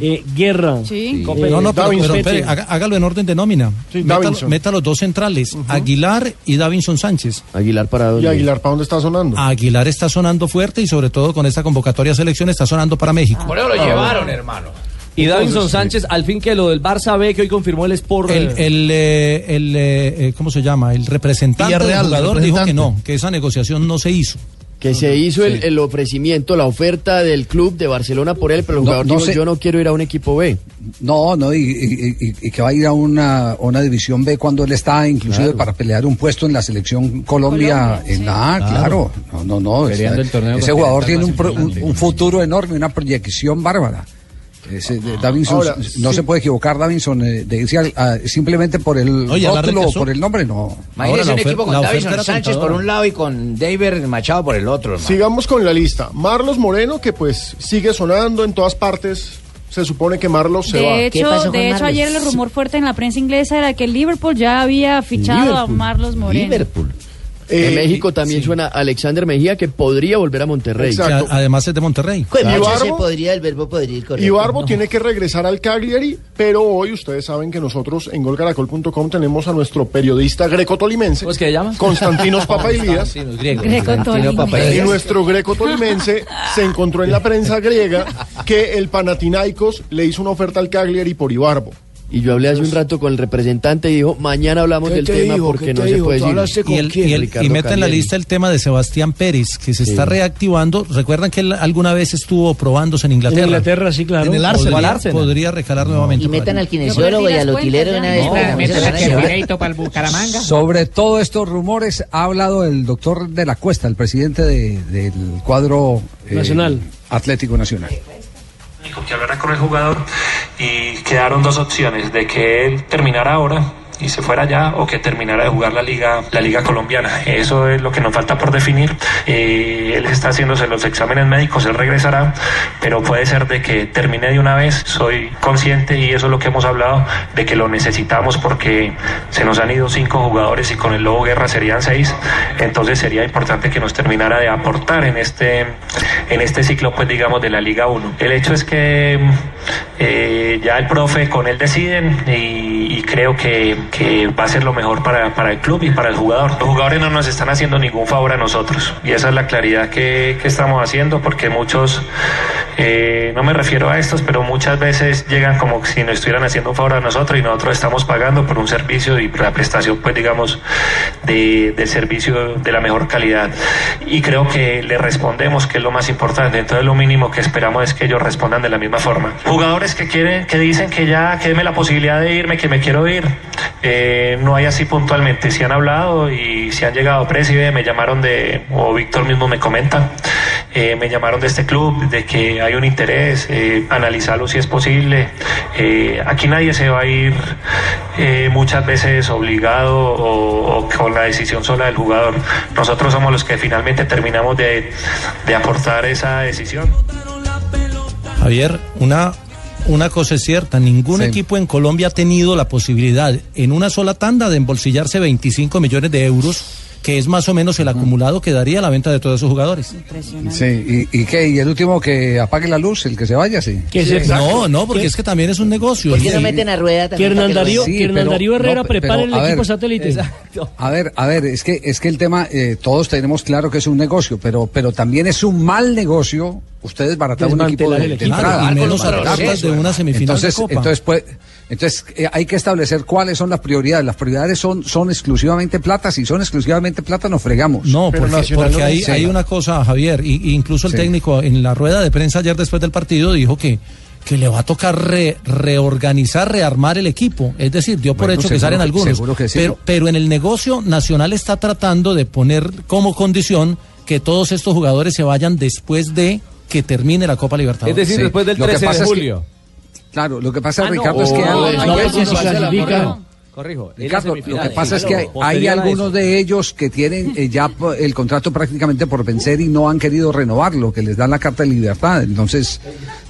eh, Guerra, Sí. Copete, No, no, pero, pero haga- hágalo en orden de nómina. Sí, meta, Davinson. meta los dos centrales, Aguilar y Davinson Sánchez. Aguilar para ¿Y Aguilar para dónde está sonando? Aguilar está sonando fuerte y sobre todo con esta convocatoria a selección está sonando para México. Por eso lo llevaron, hermano. Y Davinson Sánchez, al fin que lo del Barça B, que hoy confirmó el Sport. El, el, eh, el, eh, eh, ¿cómo se llama? El representante Villarreal, del jugador dijo que no, que esa negociación no se hizo. Que se hizo el, el ofrecimiento, la oferta del club de Barcelona por él, pero el No, jugador no dijo, sé. yo no quiero ir a un equipo B. No, no, y, y- y- y que va a ir a una, una división B cuando él está, inclusive Claro. para pelear un puesto en la selección Colombia. Colombia, en la A, claro. No, no, no. Peleando está- el torneo ese jugador tiene un, pro- un- un futuro enorme, una proyección bárbara. Ese, de- Davinson, Ahora, no sí. se puede equivocar, Davinson, eh, de irse al- a- simplemente por el Oye, ¿la rótulo por el nombre, no. Imagínese un equipo con Davison Sánchez por un lado y con David Machado por el otro, hermano. Sigamos con la lista. Marlos Moreno, que pues sigue sonando en todas partes. Se supone que Marlos se va. De hecho, de hecho ayer el rumor fuerte en la prensa inglesa era que el Liverpool ya había fichado a Liverpool. Marlos Moreno. En Eh, México también suena Alexander Mejía que podría volver a Monterrey. Además es de Monterrey. Pues mucho se podría, el verbo podría ir Y Barbo tiene que regresar al Cagliari, pero hoy ustedes saben que nosotros en golcaracol.com tenemos a nuestro periodista greco-tolimense. ¿Cómo es que se llama? Constantinos *laughs* Papailías. Constantinos, griego. Greco-tolimense. Papailías. Y nuestro greco-tolimense se encontró en la prensa griega que el Panathinaikos le hizo una oferta al Cagliari por Ibarbo. Y yo hablé hace un rato con el representante y dijo, mañana hablamos ¿Qué del te tema dijo? porque ¿Qué no te se dijo? puede ¿Tú decir. Y, el- y el- y mete en la lista el tema de Sebastián Pérez, que se está reactivando. Recuerdan que él alguna vez estuvo probándose en Inglaterra. En Inglaterra, sí, claro. En el Arsenal. al Podría, Arsenal. podría recalar nuevamente. Y metan al kinesiólogo y al utilero de una vez. para no el Bucaramanga. Sobre todos estos rumores ha hablado el doctor de la Cuesta, el presidente de- del cuadro eh, Nacional. Atlético Nacional. Que hablara con el jugador y quedaron dos opciones, de que él terminara ahora y se fuera ya o que terminara de jugar la liga la liga colombiana. Eso es lo que nos falta por definir. Eh, él está haciéndose los exámenes médicos él regresará pero puede ser de que termine de una vez. Soy consciente y eso es lo que hemos hablado de que lo necesitamos porque se nos han ido cinco jugadores y con el Lobo Guerra serían seis. Entonces sería importante que nos terminara de aportar en este en este ciclo pues digamos de la Liga 1 el hecho es que eh, ya el profe con él deciden y, y creo que, que va a ser lo mejor para, para el club y para el jugador. Los jugadores no nos están haciendo ningún favor a nosotros y esa es la claridad que, que estamos haciendo porque muchos, eh, no me refiero a estos, pero muchas veces llegan como si nos estuvieran haciendo un favor a nosotros y nosotros estamos pagando por un servicio y por la prestación pues digamos de, del servicio de la mejor calidad. Y creo que le respondemos que es lo más importante. Entonces lo mínimo que esperamos es que ellos respondan de la misma forma. Jugadores que quieren que dicen que ya que la posibilidad de irme que me quiero ir eh, no hay así puntualmente. Si han hablado y si han llegado preside me llamaron de o Víctor mismo me comenta eh, me llamaron de este club de que hay un interés eh, analizarlo si es posible. Eh, aquí nadie se va a ir eh, muchas veces obligado o, o con la decisión sola del jugador. Nosotros somos los que finalmente terminamos de, de aportar esa decisión. Javier, una, una cosa es cierta, ningún equipo en Colombia ha tenido la posibilidad en una sola tanda de embolsillarse 25 millones de euros, que es más o menos el acumulado que daría la venta de todos esos jugadores. Sí, ¿y, y qué? ¿Y el último que apague la luz, el que se vaya, sí? Se- no, no, porque es que también es un negocio. ¿Por qué no Sí. meten a rueda Que también? Hernán para Darío, Sí, que Hernán pero- Darío Herrera no, prepare el equipo satélite. A ver, a ver, es que es que el tema eh, todos tenemos claro que es un negocio, pero pero también es un mal negocio ustedes baratar un equipo de, de entrada. Y menos a sí. de una semifinal de entonces, Copa. Entonces, pues, entonces eh, hay que establecer cuáles son las prioridades. Las prioridades son son exclusivamente plata. Si son exclusivamente plata, nos fregamos. No, porque, porque hay, hay una cosa, Javier, y, y incluso el Sí. técnico en la rueda de prensa ayer después del partido dijo que que le va a tocar re- reorganizar, rearmar el equipo. Es decir, dio por Bueno, hecho que salen algunos. seguro que sí. pero, pero en el negocio nacional está tratando de poner como condición que todos estos jugadores se vayan después de que termine la Copa Libertadores. Sí. Lo que pasa es que- Claro, lo que pasa, Ah, no. Ricardo, es que Oh, hay, no, no, no. Corrijo. Ricardo, lo que pasa es que hay, hay algunos de ellos que tienen eh, ya el contrato prácticamente por vencer y no han querido renovarlo, que les dan la carta de libertad. Entonces,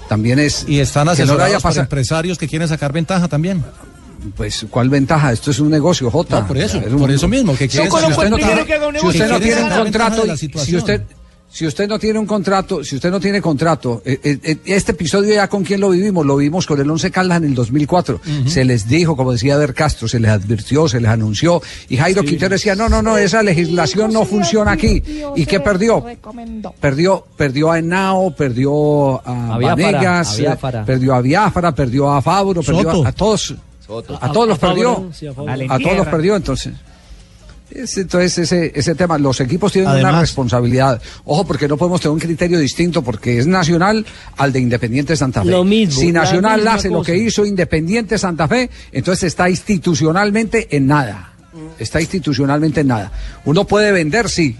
también es. Y están no asesorados por pasado- empresarios que quieren sacar ventaja también. Pues, ¿cuál ventaja? Esto es un negocio, Jota. No, por eso, Es un- por eso mismo, que Si usted si usted no no tiene- un si usted no tiene contrato, si usted si usted no tiene un contrato, si usted no tiene contrato, eh, eh, eh, este episodio ya con quién lo vivimos, lo vimos con el Once Caldas en el 2004. Se les dijo, como decía Ver Castro, se les advirtió, se les anunció, y Jairo Quintero decía, no, no, no, esa legislación no funciona aquí. ¿Y qué perdió? Perdió, perdió a Henao, perdió a A Biafara, perdió a Biafara, perdió a Fabro, perdió Soto. a, a todos. A todos los perdió. A todos los perdió, entonces. Es, entonces, ese, ese tema, los equipos tienen una responsabilidad. Ojo, porque no podemos tener un criterio distinto, porque es nacional al de Independiente Santa Fe. Lo mismo, si Nacional hace lo que hizo Independiente Santa Fe, entonces está institucionalmente en nada. Está institucionalmente en nada. Uno puede vender, sí.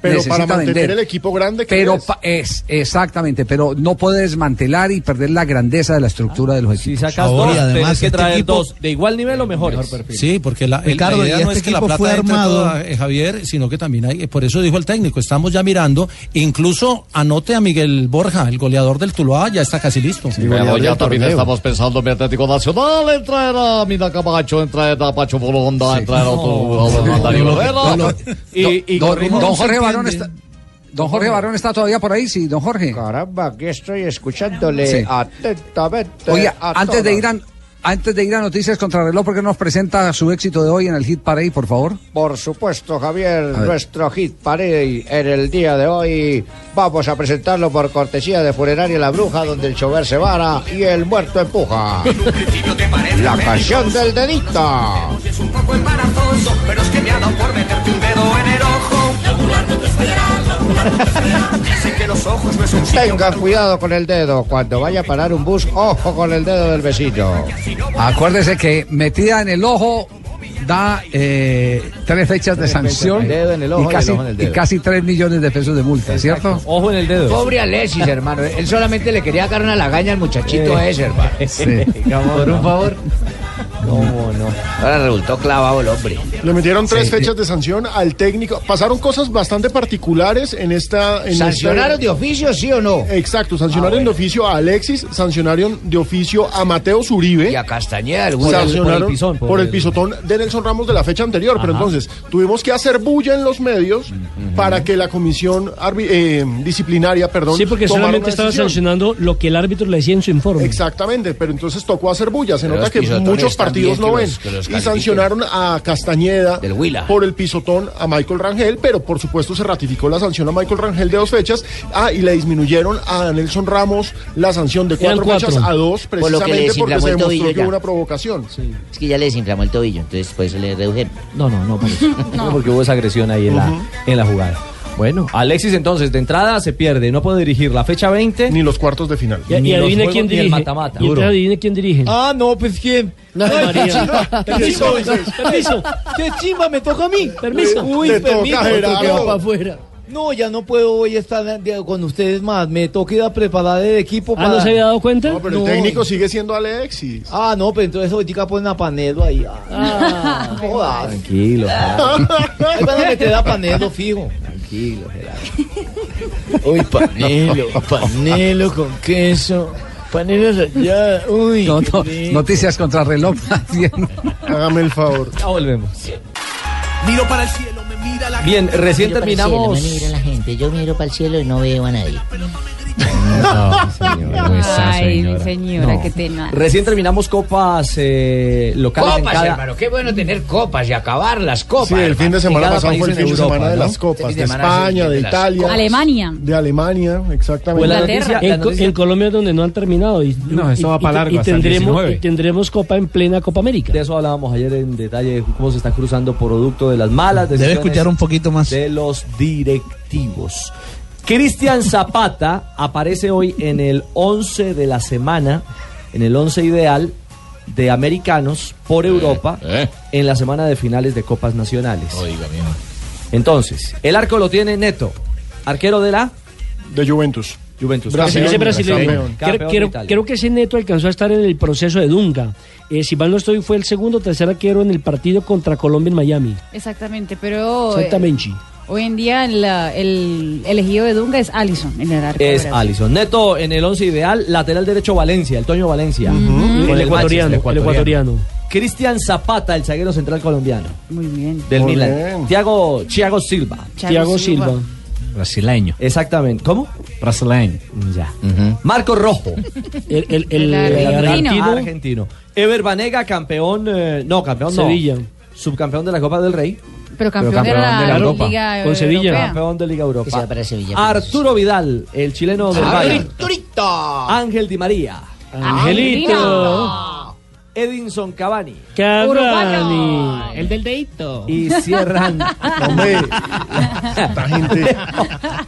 Pero necesita para mantener vender. el equipo grande que Pero es. pa- es exactamente, pero no puede desmantelar y perder la grandeza de la estructura de los equipos. Si sacas Ahora, dos, y además, tienes que este traer equipo- dos de igual nivel o mejores. Sí, porque la, el- Ricardo, la idea y no este es que la equipo plata fue armado- toda, eh, Javier, sino que también hay, por eso dijo el técnico, estamos ya mirando, incluso anote a Miguel Borja, el goleador del Tuluá, ya está casi listo. Pero ya también estamos pensando en mi Atlético Nacional, en traer a Mina Camacho, en traer a Pacho Bolonda, en traer a don, Jorge Barón está. Don Jorge Barón está todavía por ahí, sí, don Jorge. Caramba, aquí estoy escuchándole Sí. atentamente. Oye, antes de ir a antes de ir a noticias contra reloj, ¿por qué no nos presenta su éxito de hoy en el Hit Parade, por favor? Por supuesto, Javier, nuestro hit parade en el día de hoy. Vamos a presentarlo por cortesía de Funeraria La Bruja, donde el chofer se vara y el muerto empuja. La canción del dedito. Es un poco embarazoso, pero es que me ha dado por meterte un dedo en el ojo. La ambulante te fallará, la ambulante te fallará. Dicen que los ojos no es un sitio. Tengan cuidado con el dedo. Cuando vaya a parar un bus, ojo con el dedo del vecino. Acuérdese que metida en el ojo da eh, tres fechas de sanción el dedo en el ojo y, el casi, ojo en el y dedo. casi tres millones de pesos de multa, ¿cierto? Ojo en el dedo. Pobre Alexis, hermano. Él solamente le quería dar una lagaña al muchachito Eh. ese, hermano. Sí. Por un favor. ¿Cómo no? Ahora resultó clavado el hombre. Le metieron tres Sí. fechas de sanción al técnico. Pasaron cosas bastante particulares en esta. En ¿Sancionaron esta- de oficio, sí o no? Exacto, sancionaron Ah, bueno. de oficio a Alexis, sancionaron de oficio a Mateo Zuribe. Y a Castañeda, alguna. sancionaron por el pisón, por por el el- pisotón de Nelson Ramos de la fecha anterior. Pero entonces tuvimos que hacer bulla en los medios para que la comisión arbi- eh, disciplinaria, perdón, Sí, porque solamente estaba sancionando lo que el árbitro le decía en su informe. Exactamente, pero entonces tocó hacer bulla. Se Pero nota que muchos también partidos no ven. y sancionaron a Castañeda Del Huila. por el pisotón a Michael Rangel, pero por supuesto se ratificó la sanción a Michael Rangel de dos fechas. Ah, y le disminuyeron a Nelson Ramos la sanción de cuatro, fechas a dos, Por precisamente porque se demostró que ya. hubo una provocación. Es que ya le desinflamó el tobillo, entonces por eso le redujeron. No, no, no, por eso. *laughs* No, porque hubo esa agresión ahí en, la, en la jugada. Bueno, Alexis entonces de entrada se pierde, no puede dirigir la fecha 20. Ni los cuartos de final. Y, y adivine juegos, quién ni el dirige. mata-mata. Y entonces adivine quién dirige. Ah, no, pues quién. Ay, María. *laughs* Permiso, permiso. ¡Qué chimba! Me toca a mí. Permiso. Uy, Te permiso. Para afuera. No, ya no puedo hoy estar con ustedes más. Me toca ir a preparar el equipo Ah, para. ¿no se había dado cuenta? No, pero No. el técnico sigue siendo Alexis. Ah, no, pero entonces ahorita ponen a Panelo ahí. Ah, no jodas. Tranquilo. Ahí van a meter a Panelo fijo. Tranquilo, Gerardo. Uy, panelo, *laughs* panelo con queso. Panelo rallada. Uy. No, no, noticias contra reloj. *laughs* Hágame el favor. Ya volvemos. Miro para el cielo, me mira la Bien, recién Miro para el terminamos. cielo, me mira la gente. Yo miro para el cielo y no veo a nadie. Ay, mi señora, No. qué. Recién terminamos copas eh, locales en Copas, cada- hermano. Qué bueno tener copas y acabar las copas. Sí, el fin de semana pasado fue el fin de Europa, semana de ¿no? las copas, de de España, de de Italia, Alemania. de Alemania, exactamente. Pues la noticia- la En, noticia- en Colombia es donde no han terminado. Y, No, eso y- va y- para largo, y hasta el tendremos, 19. y tendremos Copa en plena Copa América. De eso hablábamos ayer en detalle, cómo se está cruzando producto de las malas Debe decisiones escuchar un poquito más. de los directivos. Cristian Zapata aparece hoy en el 11 de la semana, en el 11 ideal de americanos por Europa eh. en la semana de finales de Copas Nacionales. Oiga. Entonces, el arco lo tiene Neto, arquero de la De Juventus. Juventus. Brasil. Ese brasileño. campeón. Creo, que ese neto alcanzó a estar en el proceso de Dunga. Eh, si mal no estoy, fue el segundo o tercer arquero en el partido contra Colombia en Miami. Exactamente, pero eh, Exactamente. Hoy en día la- el elegido de Dunga es Allison en el arco. Es Brasil. Alison. Neto en el 11 ideal, lateral derecho Valencia, el Toño Valencia. El ecuatoriano, el ecuatoriano. Cristian Zapata, el zaguero central colombiano Muy bien. del Muy Milan. bien. Thiago, Thiago Silva. Thiago Silva. Brasileño. Exactamente. ¿Cómo? Brasileño. Ya. Marco Rojo. El, el- el- El el argentino. argentino. Argentino. Ever Banega, campeón. eh, no, campeón no. Sevilla. Subcampeón de la Copa del Rey. Pero campeón, campeón de la, de la Europa. Liga Con Sevilla. Europea. Campeón de Liga Europa. para Sevilla. Arturo Vidal, el chileno del Bayern. Ángel Di María. Angelito. Edinson Cavani. Cavani. El del dedito. Y cierran. *laughs* Hombre, esta gente.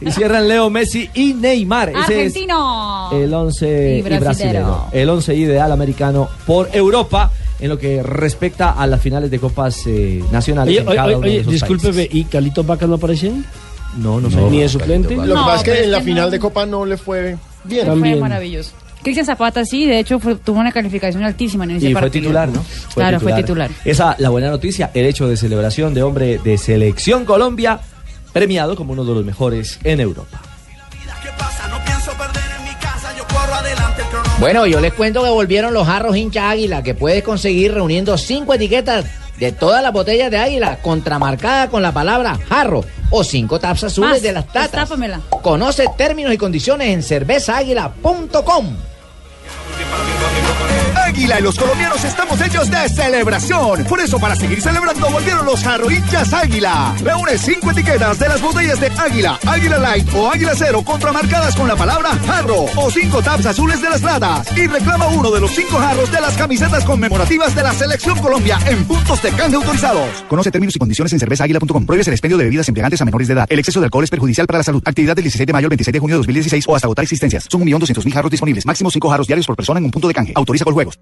y cierran Leo Messi y Neymar. Ese es Argentino. el 11 Y brasilero. El 11 ideal americano por Europa. En lo que respecta a las finales de copas eh, nacionales. Oye, en cada oye, uno de esos discúlpeme, ¿y Carlitos Vaca no aparece? No, no sé. ¿Ni de suplente? Lo que pasa es que en la final de Copa no le fue bien. Fue maravilloso. Cristian Zapata sí, de hecho fue- tuvo una calificación altísima en ese Y fue partido. titular, ¿no? claro, fue titular. Esa, la buena noticia, el hecho de celebración de hombre de Selección Colombia, premiado como uno de los mejores en Europa. Bueno, yo les cuento que volvieron los jarros hincha águila que puedes conseguir reuniendo cinco etiquetas de todas las botellas de águila contramarcada con la palabra jarro o cinco taps azules Más, de las tatas. Conoce términos y condiciones en cervezaaguila.com. Águila y los colombianos estamos hechos de celebración. Por eso, para seguir celebrando, volvieron los jarrohinchas Águila. Reúne cinco etiquetas de las botellas de Águila, Águila Light o Águila Cero contramarcadas con la palabra jarro o cinco taps azules de las latas. Y reclama uno de los cinco jarros de las camisetas conmemorativas de la Selección Colombia en puntos de canje autorizados. Conoce términos y condiciones en cervezaaguila.com. Prohíbes el expendio de bebidas embriagantes a menores de edad. El exceso de alcohol es perjudicial para la salud. Actividad del 16 de mayo al 26 de junio de 2016 o hasta agotar existencias. Son 1.200.000 jarros disponibles. Máximo 5 jarros diarios por persona en un punto de canje. Autoriza con juegos.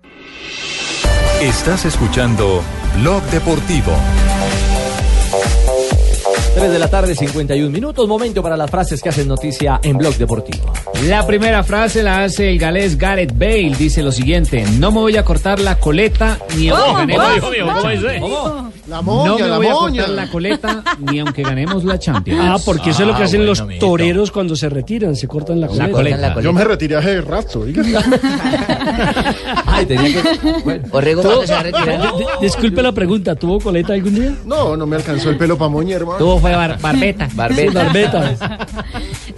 Estás escuchando Blog Deportivo. 3 de la tarde, 51 minutos. Momento para las frases que hacen noticia en Blog Deportivo. La primera frase la hace el galés Gareth Bale. Dice lo siguiente: No me voy a cortar la coleta ni aunque ganemos. ¿Cómo? ¿Cómo? ¿Cómo dice? La no moña, me la voy a cortar la coleta ni aunque ganemos la Champions. Ah, porque eso es lo que Ah, hacen los toreros cuando se retiran, se cortan la coleta. coleta. Yo me retiré hace rato. *laughs* oiga. Ay, tenía que. *laughs* Orrego, ¿Tuvo- ¿cuándo se va a retirar? di- di- Disculpe la pregunta, ¿tuvo coleta algún día? No, no me alcanzó el pelo para moña, hermano. Tuvo fue bar- barbeta. Sí, barbeta. *laughs*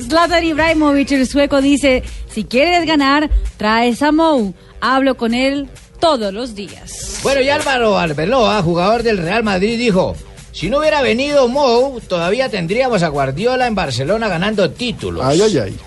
Zlatan Ibrahimovic, el sueco, dice, si quieres ganar, traes a Mou. Hablo con él todos los días. Bueno, y Álvaro Arbeloa, jugador del Real Madrid, dijo: Si no hubiera venido Mou, todavía tendríamos a Guardiola en Barcelona ganando títulos. Ay, ay, ay.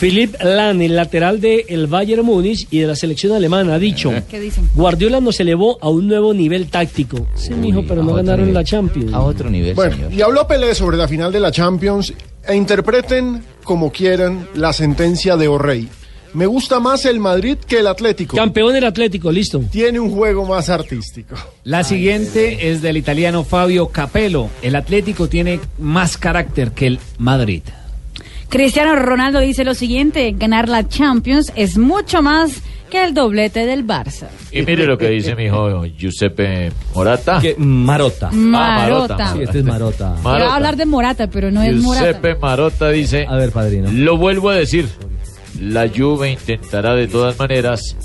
Philipp Lahm, el lateral del Bayern Múnich y de la selección alemana, ha dicho: ¿Qué dicen? Guardiola nos elevó a un nuevo nivel táctico. Sí, mijo, pero no ganaron la Champions. A otro nivel, Bueno, señor. y habló Pelé sobre la final de la Champions e interpreten como quieran la sentencia de O'Reilly. Me gusta más el Madrid que el Atlético. Campeón el Atlético, listo. Tiene un juego más artístico. La siguiente es del italiano Fabio Capello. El Atlético tiene más carácter que el Madrid. Cristiano Ronaldo dice lo siguiente, ganar la Champions es mucho más que el doblete del Barça. Y mire lo que dice mi hijo Giuseppe Morata. Marota. Marota. Ah, Sí, este es Marota. Iba a hablar de Morata, pero no es Morata. Giuseppe Marota dice. A ver, padrino. Lo vuelvo a decir. La Juve intentará de todas maneras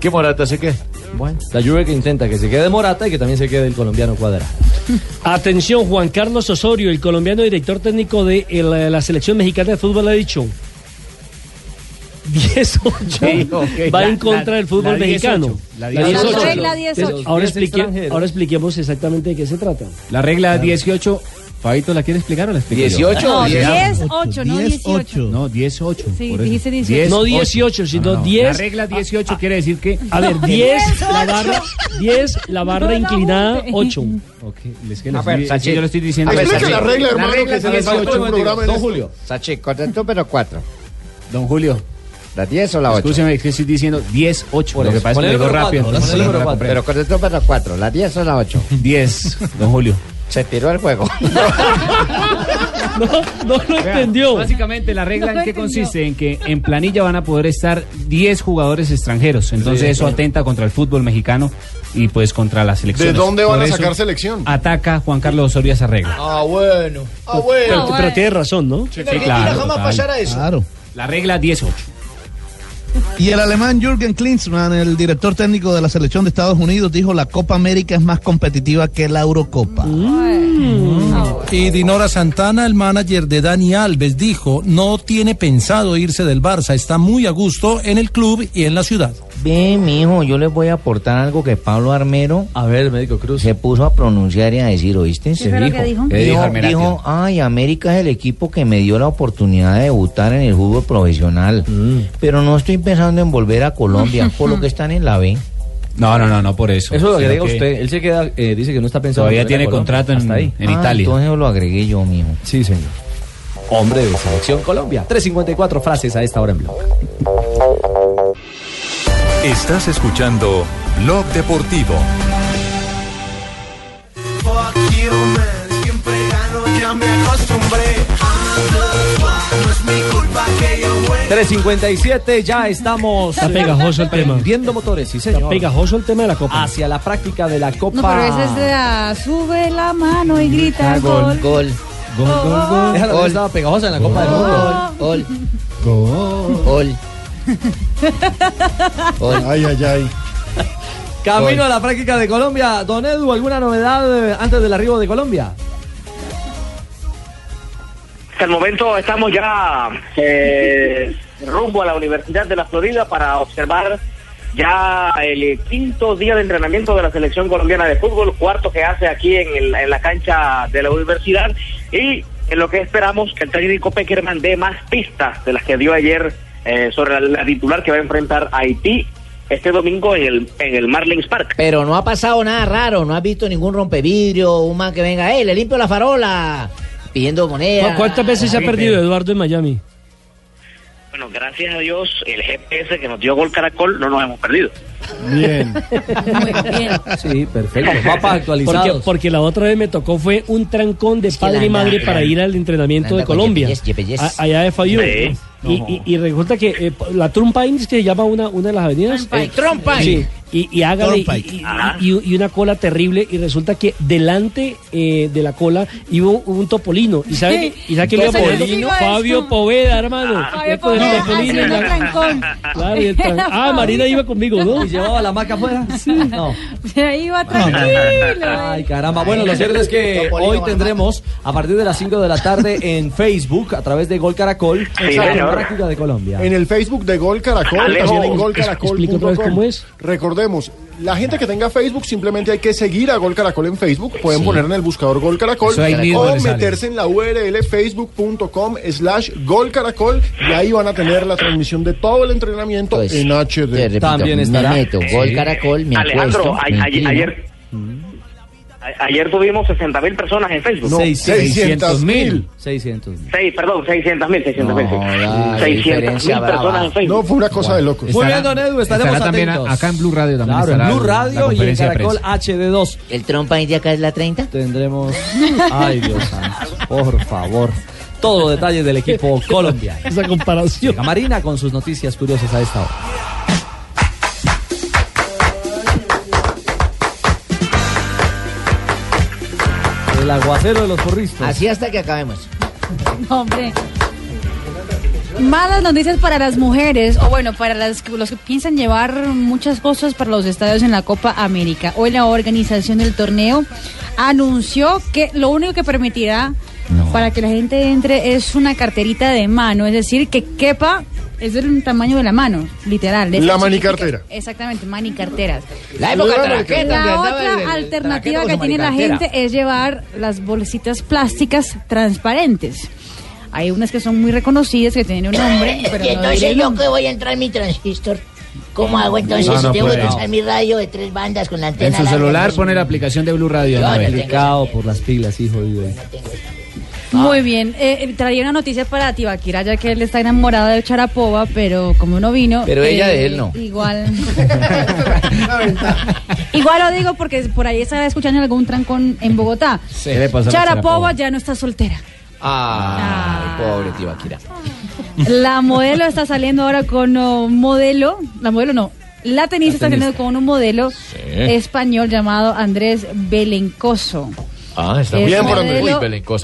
que Morata se quede. Bueno, la Juve que intenta que se quede Morata y que también se quede el colombiano Cuadrado. Atención, Juan Carlos Osorio, el colombiano director técnico de el- la selección mexicana de fútbol, ha dicho *laughs* 10-8 Sí, ok. va La- en contra la- del fútbol la 18, mexicano. la La 18. 18. La regla 18. Ahora, explique- ahora expliquemos exactamente de qué se trata. La regla 18. Fabito, ¿la quiere explicar o la explico yo? 18 No, o 10. 10-8, no 18. No, 18. Sí, dijiste 18. No 18, sino No, no, 10. La regla 18 quiere decir que. A ver, 10 la barra, 10 la barra No, no, inclinada, hombre. 8. Ok, es que, A ver, Sachi. yo lo estoy diciendo. A ver, Sachi. la regla, La hermano, regla que se les falta 18, un programa Don. Julio. Sachi, contestó, pero 4. Don Julio, ¿La 10 o la 8? escúcheme, es que estoy diciendo 10, 8. Por Lo que pasa es que lo digo rápido. no la. Pero contestó para 4. ¿La 10 o la 8? 10, don Julio. Se tiró el juego. *laughs* No, no lo entendió. Básicamente, la regla No en qué entendió. consiste en que en planilla van a poder estar 10 jugadores extranjeros. Entonces, Sí, eso claro. atenta contra el fútbol mexicano y pues contra la selección. ¿De dónde van Por a eso sacar selección? Ataca Juan Carlos Osorio esa regla. Ah, bueno. Ah, bueno. Pero, pero tiene razón, ¿no? Argentina claro, jamás total. pasará eso. Claro. La regla 18. Y el alemán Jürgen Klinsmann, el director técnico de la selección de Estados Unidos, dijo la Copa América es más competitiva que la Eurocopa. Y Dinora Santana, el manager de Dani Alves, dijo, no tiene pensado irse del Barça, está muy a gusto en el club y en la ciudad. Ve, mijo, yo les voy a aportar algo que Pablo Armero A ver, médico Cruz. se puso a pronunciar y a decir, ¿oíste? ¿Qué que dijo? ¿Qué dijo Dijo, ay, América es el equipo que me dio la oportunidad de debutar en el fútbol profesional. Pero no estoy pensando en volver a Colombia, *laughs* por lo que están en la B. No, no, no, no por eso. Eso lo agrega que usted. Él se queda, eh, dice que no está pensando. Todavía en volver a tiene Colombia. contrato en, ahí. en Ah, Italia. Entonces lo agregué yo, mijo. Sí, señor. Hombre de selección Colombia. 354 frases a esta hora en blog. Estás escuchando Blog Deportivo. Fuck you, man. Siempre gano, ya me acostumbré. No es mi culpa que yo juegue. 357, ya estamos. Está pegajoso el tema. Viendo motores, sí, señor. Está pegajoso el tema de la Copa. Hacia la práctica de la Copa. No, pero ese es de la sube la mano y grita gol. Gol. Gol, gol, gol. Esa también estaba pegajosa en la Copa del Mundo. Gol. Gol. Gol. *laughs* Ay, ay, ay. Camino a la práctica de Colombia. Don Edu, ¿alguna novedad eh, antes del arribo de Colombia? Hasta el momento estamos ya eh, rumbo a la Universidad de la Florida para observar ya el quinto día de entrenamiento de la selección colombiana de fútbol, cuarto que hace aquí en, el- en la cancha de la universidad y en lo que esperamos que el técnico Peckerman dé más pistas de las que dio ayer eh, sobre la, la titular que va a enfrentar a Haití este domingo en el, en el Marlins Park. Pero no ha pasado nada raro, no has visto ningún rompevidrio, un man que venga, ¡eh, le limpio la farola! Pidiendo moneda. ¿Cu- ¿Cuántas veces se ha perdido Eduardo en Miami? Bueno, gracias a Dios, el GPS que nos dio Gol Caracol no nos hemos perdido. Bien. Sí, perfecto. Mapas Porque, actualizados. porque la otra vez me tocó fue un trancón de que padre y anda- madre para ir al entrenamiento anda de Colombia. a- allá de Fayú. Sí. Y, y- y resulta que eh, la Trumpine es que se llama una, una de las avenidas. El Trumpine. Sí. Y, y hágale y, y- una cola terrible y resulta que delante eh, de la cola iba un, un topolino y sabe Sí. y sabe le ¿Qué poniendo? significa Fabio? Poveda hermano Fabio con el Poveda topolino trancón. claro, *laughs* ah Marina iba conmigo no ¿Y llevaba la maca afuera? *laughs* No. Ahí va tranquilo. *laughs* Ay, caramba. Bueno, lo cierto es que *laughs* hoy tendremos, a partir de las 5 de la tarde, en Facebook, a través de Gol Caracol, Sí, práctica de Colombia. En el Facebook de Gol Caracol, Alejo, también en otra vez cómo golcaracol.com. es. Recordemos, la gente que tenga Facebook simplemente hay que seguir a Gol Caracol en Facebook. Pueden Sí. poner en el buscador Gol Caracol o meterse en la URL facebook.com slash Gol Caracol y ahí van a tener la transmisión de todo el entrenamiento Pues, en HD. repito, También estará. me meto, gol caracol, me Alejandro, acuesto, a- me a- inclino. ayer, a- ayer tuvimos 60 mil personas en Facebook. No, 600 mil. 600 mil. Seis, perdón, 600 mil, 600 mil. No, la 600 mil personas brava. en Facebook. No, fue una cosa de locos. Muy bien, don Edu, estaremos también atentos. acá en Blue Radio también Claro, en Blue Radio y en Caracol prensa. HD2 ¿El trompa de acá es la 30? tendremos... Ay, Dios santo, por favor. Todos los detalles del equipo *laughs* colombiano. esa comparación Llega Marina con sus noticias curiosas a esta hora. El aguacero de los porristas. Así hasta que acabemos. *laughs* No, hombre. Malas noticias para las mujeres, o bueno, para las, que- los que piensan llevar muchas cosas para los estadios en la Copa América. Hoy la organización del torneo anunció que lo único que permitirá para que la gente entre es una carterita de mano, es decir, que quepa, es del tamaño de la mano, literal. de La manicartera. Exactamente, manicarteras. La época La La otra el- alternativa que tiene la gente es llevar las bolsitas plásticas transparentes. Hay unas que son muy reconocidas que tienen un nombre, *coughs* pero Y no entonces el yo que voy a entrar en mi transistor. ¿Cómo hago entonces No, si no tengo puede. que escuchar mi radio de tres bandas con la antena? En su celular pone la aplicación de Blue Radio. Yo a no ver. tengo. Complicado por las pilas, hijo. vive. Muy bien. Eh, eh, traía una noticia para Tibaquira, ya que él está enamorado de Charapova, pero como no vino. Pero ella eh, de él no. Igual. *laughs* *laughs* igual lo digo porque por ahí estaba escuchando algún trancón en Bogotá. ¿Qué le pasa a Charapova Sharapova? ya no está soltera. Ay, pobre Tibaquira. La modelo está saliendo ahora con un modelo, la modelo no, la tenista está saliendo con un modelo español llamado Andrés Belencoso. Ah, está Es muy bien por modelo Andrés.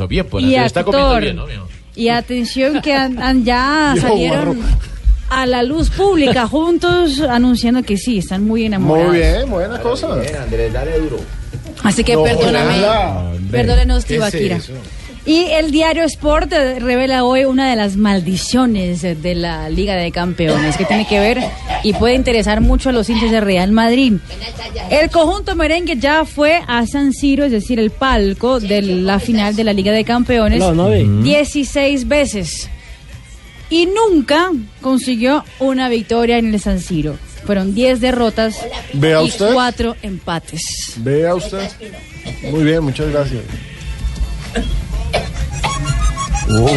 Bien por y Andrés. Está comiendo bien, ¿no, mijo? Y atención que han- ya *laughs* salieron a la luz pública juntos anunciando que sí, están muy enamorados. Muy bien, buena cosa. Andrés, dale duro. Así que No, perdóname, hola. perdónenos, ¿Qué es Tibaquira. Y el diario Sport eh, revela hoy una de las maldiciones eh, de la Liga de Campeones que tiene que ver y puede interesar mucho a los hinchas de Real Madrid. El conjunto merengue ya fue a San Siro, es decir, el palco de la final de la Liga de Campeones, La nave. 16 veces. Y nunca consiguió una victoria en el San Siro. Fueron 10 derrotas Vea y usted. 4 empates. Vea usted. Muy bien, muchas gracias. Uy,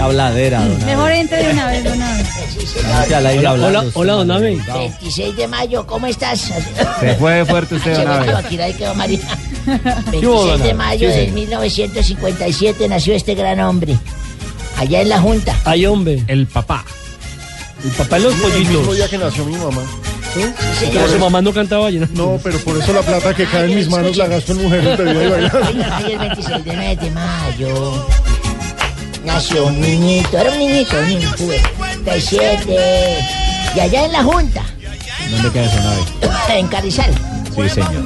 habladera, don. Mejor entre de una vez, don la Hola, hola, don Abe. 26 de mayo, ¿cómo estás? Se fue fuerte usted, don Abe. Aquí ahí quedó María. ¿Qué hubo, 26 don de mayo Sí, de señor. 1957 nació este gran hombre. Allá en la Junta. Ay, hombre. El papá. El papá de los El mismo pollitos. día que nació mi mamá. Pero su mamá no cantaba llena. No, pero por eso la plata que cae en mis manos la gasto en mujeres, y. Hoy el 26 de mes de mayo nació un niñito, era un niñito, un niño, 57. Y allá en la Junta, ¿Dónde queda eso, Abe? *coughs* en Carrizal. Sí, señor.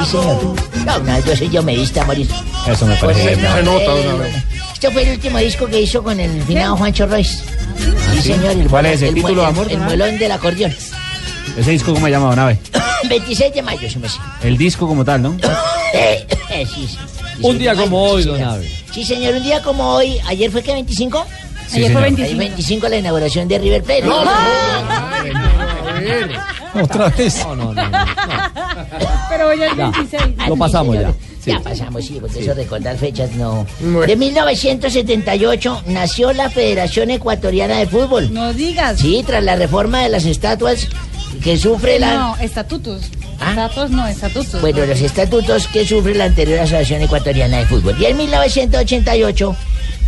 Sí, señor. No, no, yo soy yo medista, morir. Eso me parece Pues, bien. no, Se nota, eh. Este fue el último disco que hizo con el finado Juancho Royce. Sí, ¿sí? señor. El ¿Cuál es? ¿El título de amor, El muelón del acordeón. ¿Ese disco cómo se llama, don Abe? 26 *coughs* de mayo, se me hace. El disco como tal, ¿no? *coughs* Eh, sí, sí. Un día como hoy, don señor. Abe. Sí, señor, un día como hoy. ¿Ayer fue que 25? Sí, Ayer fue señor. 25. 25 la inauguración de River Plate. Otra vez. No, no, no. Pero hoy es Ya. 26. Lo pasamos ya. Ya pasamos, sí, porque eso recordar fechas no. De 1978 nació la Federación Ecuatoriana de Fútbol. No digas. Sí, tras la reforma de las estatuas que sufre la... No, estatutos. Estatutos no, estatutos. Bueno, los estatutos que sufre la anterior Asociación Ecuatoriana de Fútbol. Y en 1988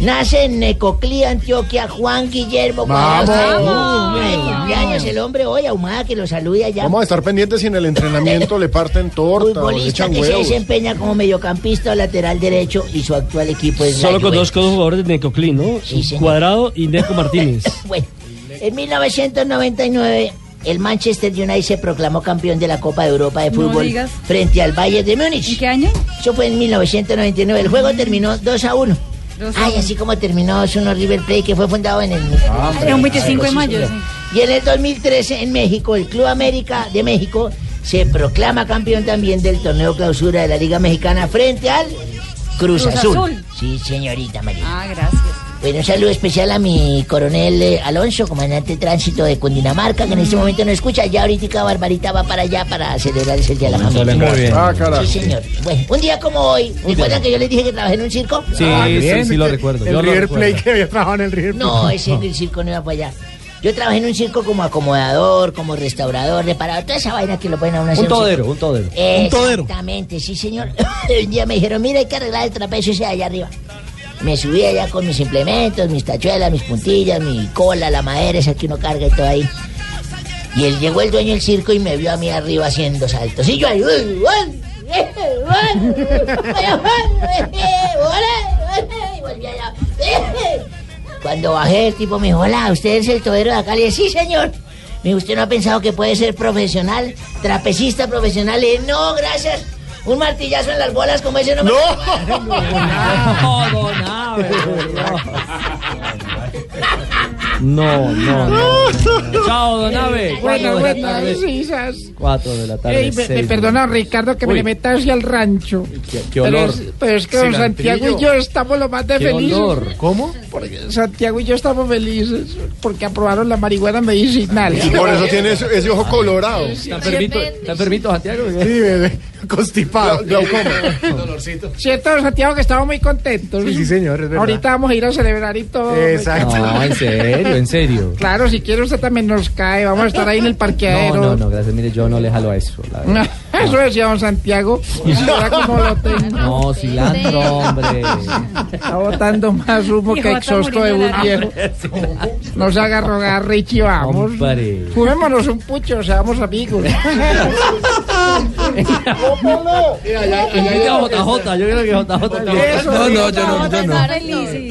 nace en Necoclí, Antioquia, Juan Guillermo. ¡Vamos! ¡Vamos! Ay, cumpleaños el hombre hoy, ahumada que lo salude allá. Vamos a estar pendientes si en el entrenamiento le parten torta o le echan que se desempeña como mediocampista o lateral derecho y su actual equipo es la Solo conozco dos jugadores de Necoclí, ¿no? Cuadrado y Neco *laughs* Martínez. Bueno, en 1999 el Manchester United se proclamó campeón de la Copa de Europa de fútbol frente al Bayern de Múnich. ¿En qué año? Eso fue en 1999. El juego terminó 2 a 1. Ay, así como terminó 2 a 1 River Plate, que fue fundado en el... Era un 25 de mayo. Y en el 2013 en México, el Club América de México se proclama campeón también del torneo clausura de la Liga Mexicana frente al Cruz, Cruz Azul. Azul. Sí, señorita María. Ah, gracias. Bueno, un saludo especial a mi coronel eh, Alonso, comandante de tránsito de Cundinamarca, que en este momento no escucha. Ya ahorita Barbarita va para allá para celebrar ese día de la familia. Muy bien. Ah, carajo. Sí, señor. Bueno, un día como hoy, ¿recuerdan que yo les dije que trabajé en un circo? Sí, sí, sí lo recuerdo. El Yo lo River recuerdo. Plate que había trabajado en el River Plate. No, ese en el circo no iba para allá. Yo trabajé en un circo como acomodador, como restaurador, reparador, toda esa vaina que lo ponen a uno hacer Un circo. todero, un todero. Exactamente, sí, señor. *laughs* un día me dijeron, mira, hay que arreglar el trapecio ese de allá arriba. Me subí allá con mis implementos, mis tachuelas, mis puntillas, mi cola, la madera esa que uno carga y todo ahí. Y él llegó el dueño del circo y me vio a mí arriba haciendo saltos. Y yo ahí. Cuando bajé, el tipo me dijo, hola, ¿usted es el todero de acá? Le dije, sí, señor. Me dijo, ¿usted no ha pensado que puede ser profesional, trapecista profesional? Le dije, no, gracias. Un martillazo en las bolas como ese no me... No, don Abe, *laughs* No, no, no. *laughs* Chao, don Abe. Bueno, Cuatro de la tarde. risas. Cuatro de la tarde. Ey, me, me perdona, Ricardo, que me le meta hacia el rancho. Qué, qué Pero es, pero es que don Santiago y yo estamos lo más de Qué felices. olor. ¿Cómo? Porque Santiago y yo estamos felices porque aprobaron la marihuana medicinal. Y por eso tiene ese, ese ojo colorado. ¿Está enfermito, ¿Está enfermito Santiago? Sí, bebé. *laughs* Constipado. Glaucoma. *laughs* ¿Cierto, don Santiago, que estamos muy contentos? Sí, sí, señor, es verdad. Ahorita vamos a ir a celebrar y todo. Exacto. No, en serio, en serio. Claro, si quiere usted también nos cae. Vamos a estar ahí en el No, parqueadero. no, no, gracias. Mire, yo no le jalo a eso. la verdad. *laughs* Eso decía don Santiago. Y si cómo lo tengo. No, cilantro, hombre. Está botando más humo que exhausto de la- viejo. No se haga rogar, Richie, vamos. Hombre. Fumémonos un pucho, seamos amigos. JJ, yo creo que JJ. Eso, No, no, yo no, yo no.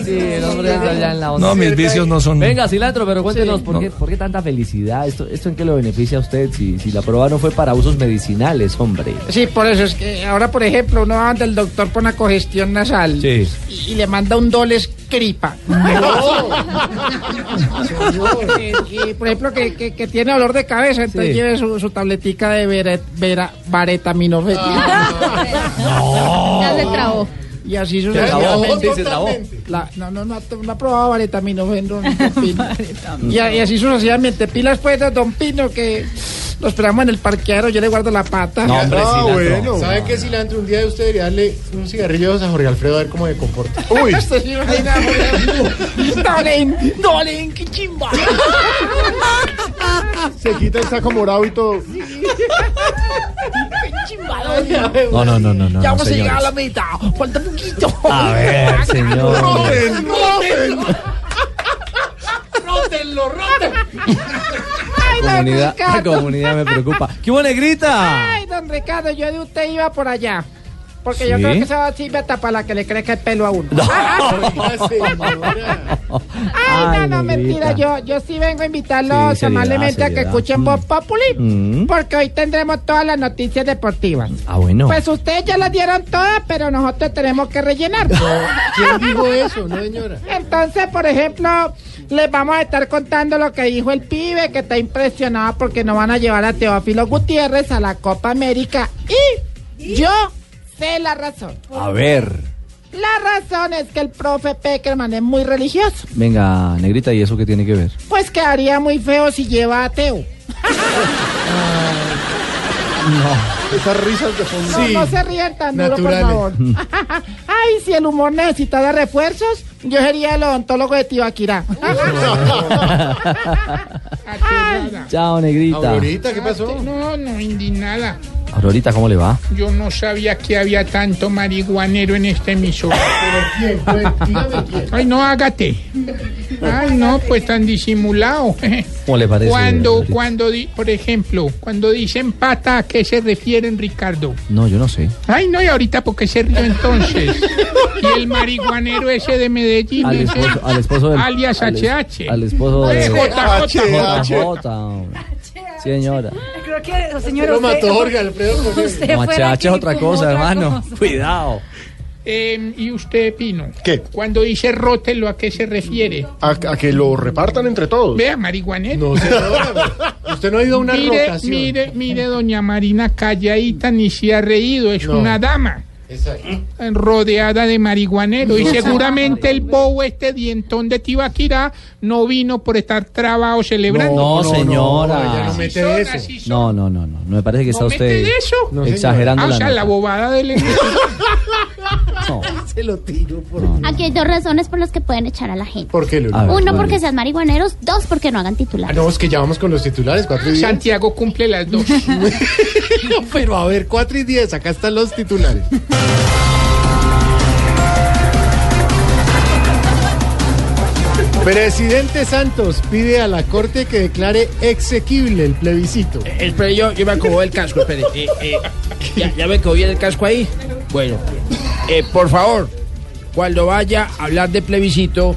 Sí, el hombre está allá en la onda. No, mis vicios no son. Venga, cilantro, pero cuéntenos, ¿por, qué, por qué tanta felicidad? ¿Esto, ¿Esto en qué lo beneficia a usted si, si la prueba no fue para usos medicinales, hombre? Sí, por eso es que ahora, por ejemplo, uno va ante el doctor por una congestión nasal Sí. y, y le manda un doles cripa. *laughs* Y, y, por ejemplo, que, que- que tiene dolor de cabeza, entonces Sí. lleve su, su tabletica de vera, vera, varetaminofén. *laughs* Ya se trabó. Y así sucesivamente. se trabó. La- no, no, no, no ha probado Pino. *laughs* y, y así sucesivamente. Pilas pues de Don Pino que Lo esperamos en el parqueadero, yo le guardo la pata. No, hombre, Ah, bueno. ¿Sabe qué cilantro? Un día usted debería darle un cigarrillo a Jorge Alfredo a ver cómo se comporta. *laughs* Uy. *laughs* Dolen, Dolen, qué chimba. Se quita el saco morado y todo. *laughs* No, no, no, no, no. Ya vamos a llegar a señores. la meta. Falta poquito. A ver, señor. Roten, roten. Rótenlo, *laughs* don Comunidad, la Ricardo. comunidad me preocupa. ¿Qué hubo, negrita? Ay, don Ricardo, yo de usted iba por allá. Porque ¿Sí? yo creo que esa hasta para la que le crezca el pelo a uno. *laughs* Ay, no, no, mentira. Yo, yo sí vengo a invitarlos Sí, seriedad, amablemente a que escuchen Voz Populi. Mm. Porque hoy tendremos todas las noticias deportivas. Ah, bueno. Pues ustedes ya las dieron todas, pero nosotros tenemos que rellenar. ¿Quién dijo eso? No, señora. Entonces, por ejemplo, les vamos a estar contando lo que dijo el pibe, que está impresionado porque no van a llevar a Teófilo Gutiérrez a la Copa América. Y yo sé la razón. A ver. La razón es que el profe Peckerman es muy religioso. Venga, negrita, ¿y eso qué tiene que ver? Pues quedaría muy feo si lleva a Teo. No. Esas risas de fondo. No, no se rían tan duro, por favor. *laughs* Ay, si el humor necesitara refuerzos, yo sería el odontólogo de Tibaquirá. *laughs* Chao, negrita. ¿qué pasó? No, no, indignada. Aurorita, ¿cómo le va? Yo no sabía que había tanto marihuanero en este emisora. *laughs* ¿Quién? Pues, dígame quién. Ay, no, hágate. Ay, no, pues tan disimulado. *laughs* ¿Cómo le parece? Cuando, Aurorita? cuando, di- por ejemplo, cuando dicen pata, ¿a qué se refieren, Ricardo? No, yo no sé. Ay, no, y ahorita, ¿por qué se rió entonces? Y el marihuanero ese de Medellín, Al ese, esposo, al esposo del... alias al es- HH. Al esposo de... Eh, JJ. JJ, hombre. Señora. Creo que, señora, Lo usted... mató Jorge Alfredo. Usted No, aquí es otra cosa, otra hermano. cosa. *laughs* Cuidado. Eh, ¿Y usted, Pino? ¿Qué? Cuando dice rótelo, ¿a qué se refiere? A, a que lo repartan entre todos. Vea, marihuanero. No, señora. Usted no ha ido a una mire, rotación. mire, mire, doña Marina calladita ni se ha reído, es No. una dama. Rodeada de marihuanero y *laughs* seguramente el bobo este dientón de Tibaquirá no vino por estar trabado celebrando. No, señora. no mete Son, eso. así son. No, no, no, no. Me parece que está ¿No mete usted de eso? Exagerando Ah, o la sea, la nota. bobada del *laughs* No. *laughs* Se lo tiro por. Aquí hay dos razones por las que pueden echar a la gente. ¿Por qué, ver, Uno, ¿cuál porque sean marihuaneros. Dos, porque no hagan Ah, titulares. no, es que ya vamos con los titulares, cuatro y diez. Santiago cumple las dos. *laughs* No, pero a ver, cuatro y diez, acá están los titulares. Presidente Santos pide a la Corte que declare exequible el plebiscito. Espere, yo, yo me acomodo el casco, espere. Eh, eh, ya, ya me quedó bien el casco ahí. Bueno, eh, por favor, cuando vaya a hablar de plebiscito,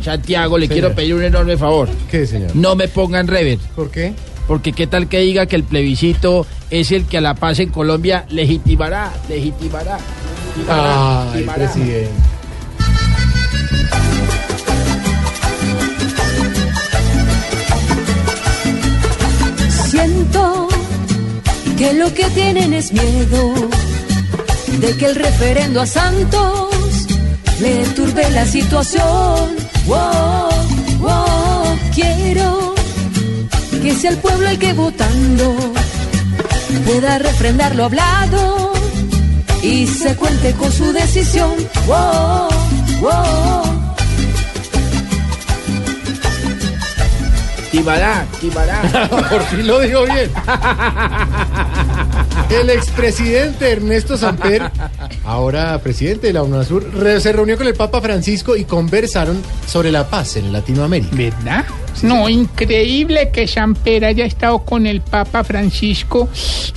Santiago, le Señor. quiero pedir un enorme favor. ¿Qué, señor? No me pongan rever. ¿Por qué? Porque qué tal que diga que el plebiscito es el que a la paz en Colombia legitimará, legitimará. legitimará, Ay, legitimará. presidente. Siento que lo que tienen es miedo de que el referendo a Santos le turbe la situación. Wow, wow, quiero que sea el pueblo el que votando pueda refrendar lo hablado y se cuente con su decisión. Wow, wow. Timará, timará. *laughs* Por fin lo digo bien. *laughs* El expresidente Ernesto Samper, *laughs* ahora presidente de la UNASUR, se reunió con el Papa Francisco y conversaron sobre la paz en Latinoamérica. ¿Verdad? No, increíble que Samper haya estado con el Papa Francisco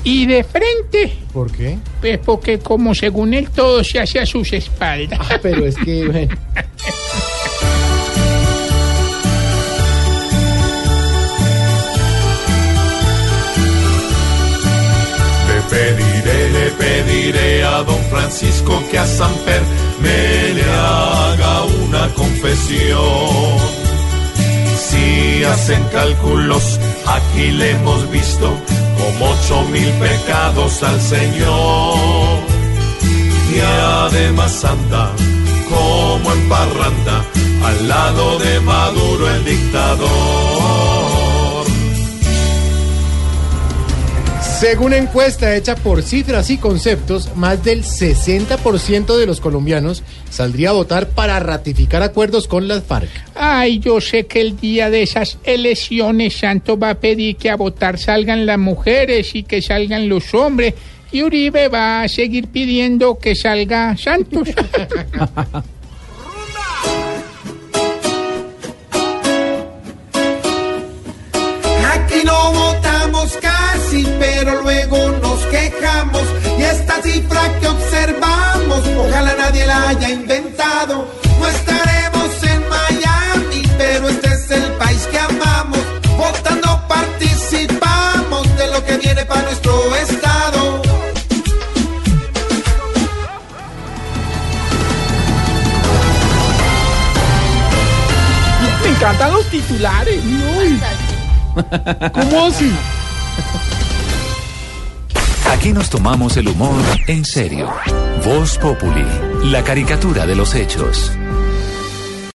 y de frente, ¿Por qué? pues porque como según él todo se hace a sus espaldas. Ah, pero es que, bueno. *laughs* don Francisco que a Samper me le haga una confesión. Si hacen cálculos, aquí le hemos visto como ocho mil pecados al Señor. Y además anda como en parranda al lado de Maduro el dictador. Según encuesta hecha por cifras y conceptos, más del 60% de los colombianos saldría a votar para ratificar acuerdos con las FARC. Ay, yo sé que el día de esas elecciones Santos va a pedir que a votar salgan las mujeres y que salgan los hombres. Y Uribe va a seguir pidiendo que salga Santos. *laughs* Aquí no votamos pero luego nos quejamos. Y esta cifra que observamos, ojalá nadie la haya inventado. No estaremos en Miami, pero este es el país que amamos. Votando participamos de lo que viene para nuestro estado. Me encantan los titulares. ¿Cómo así? Aquí nos tomamos el humor en serio. Voz Populi, la caricatura de los hechos.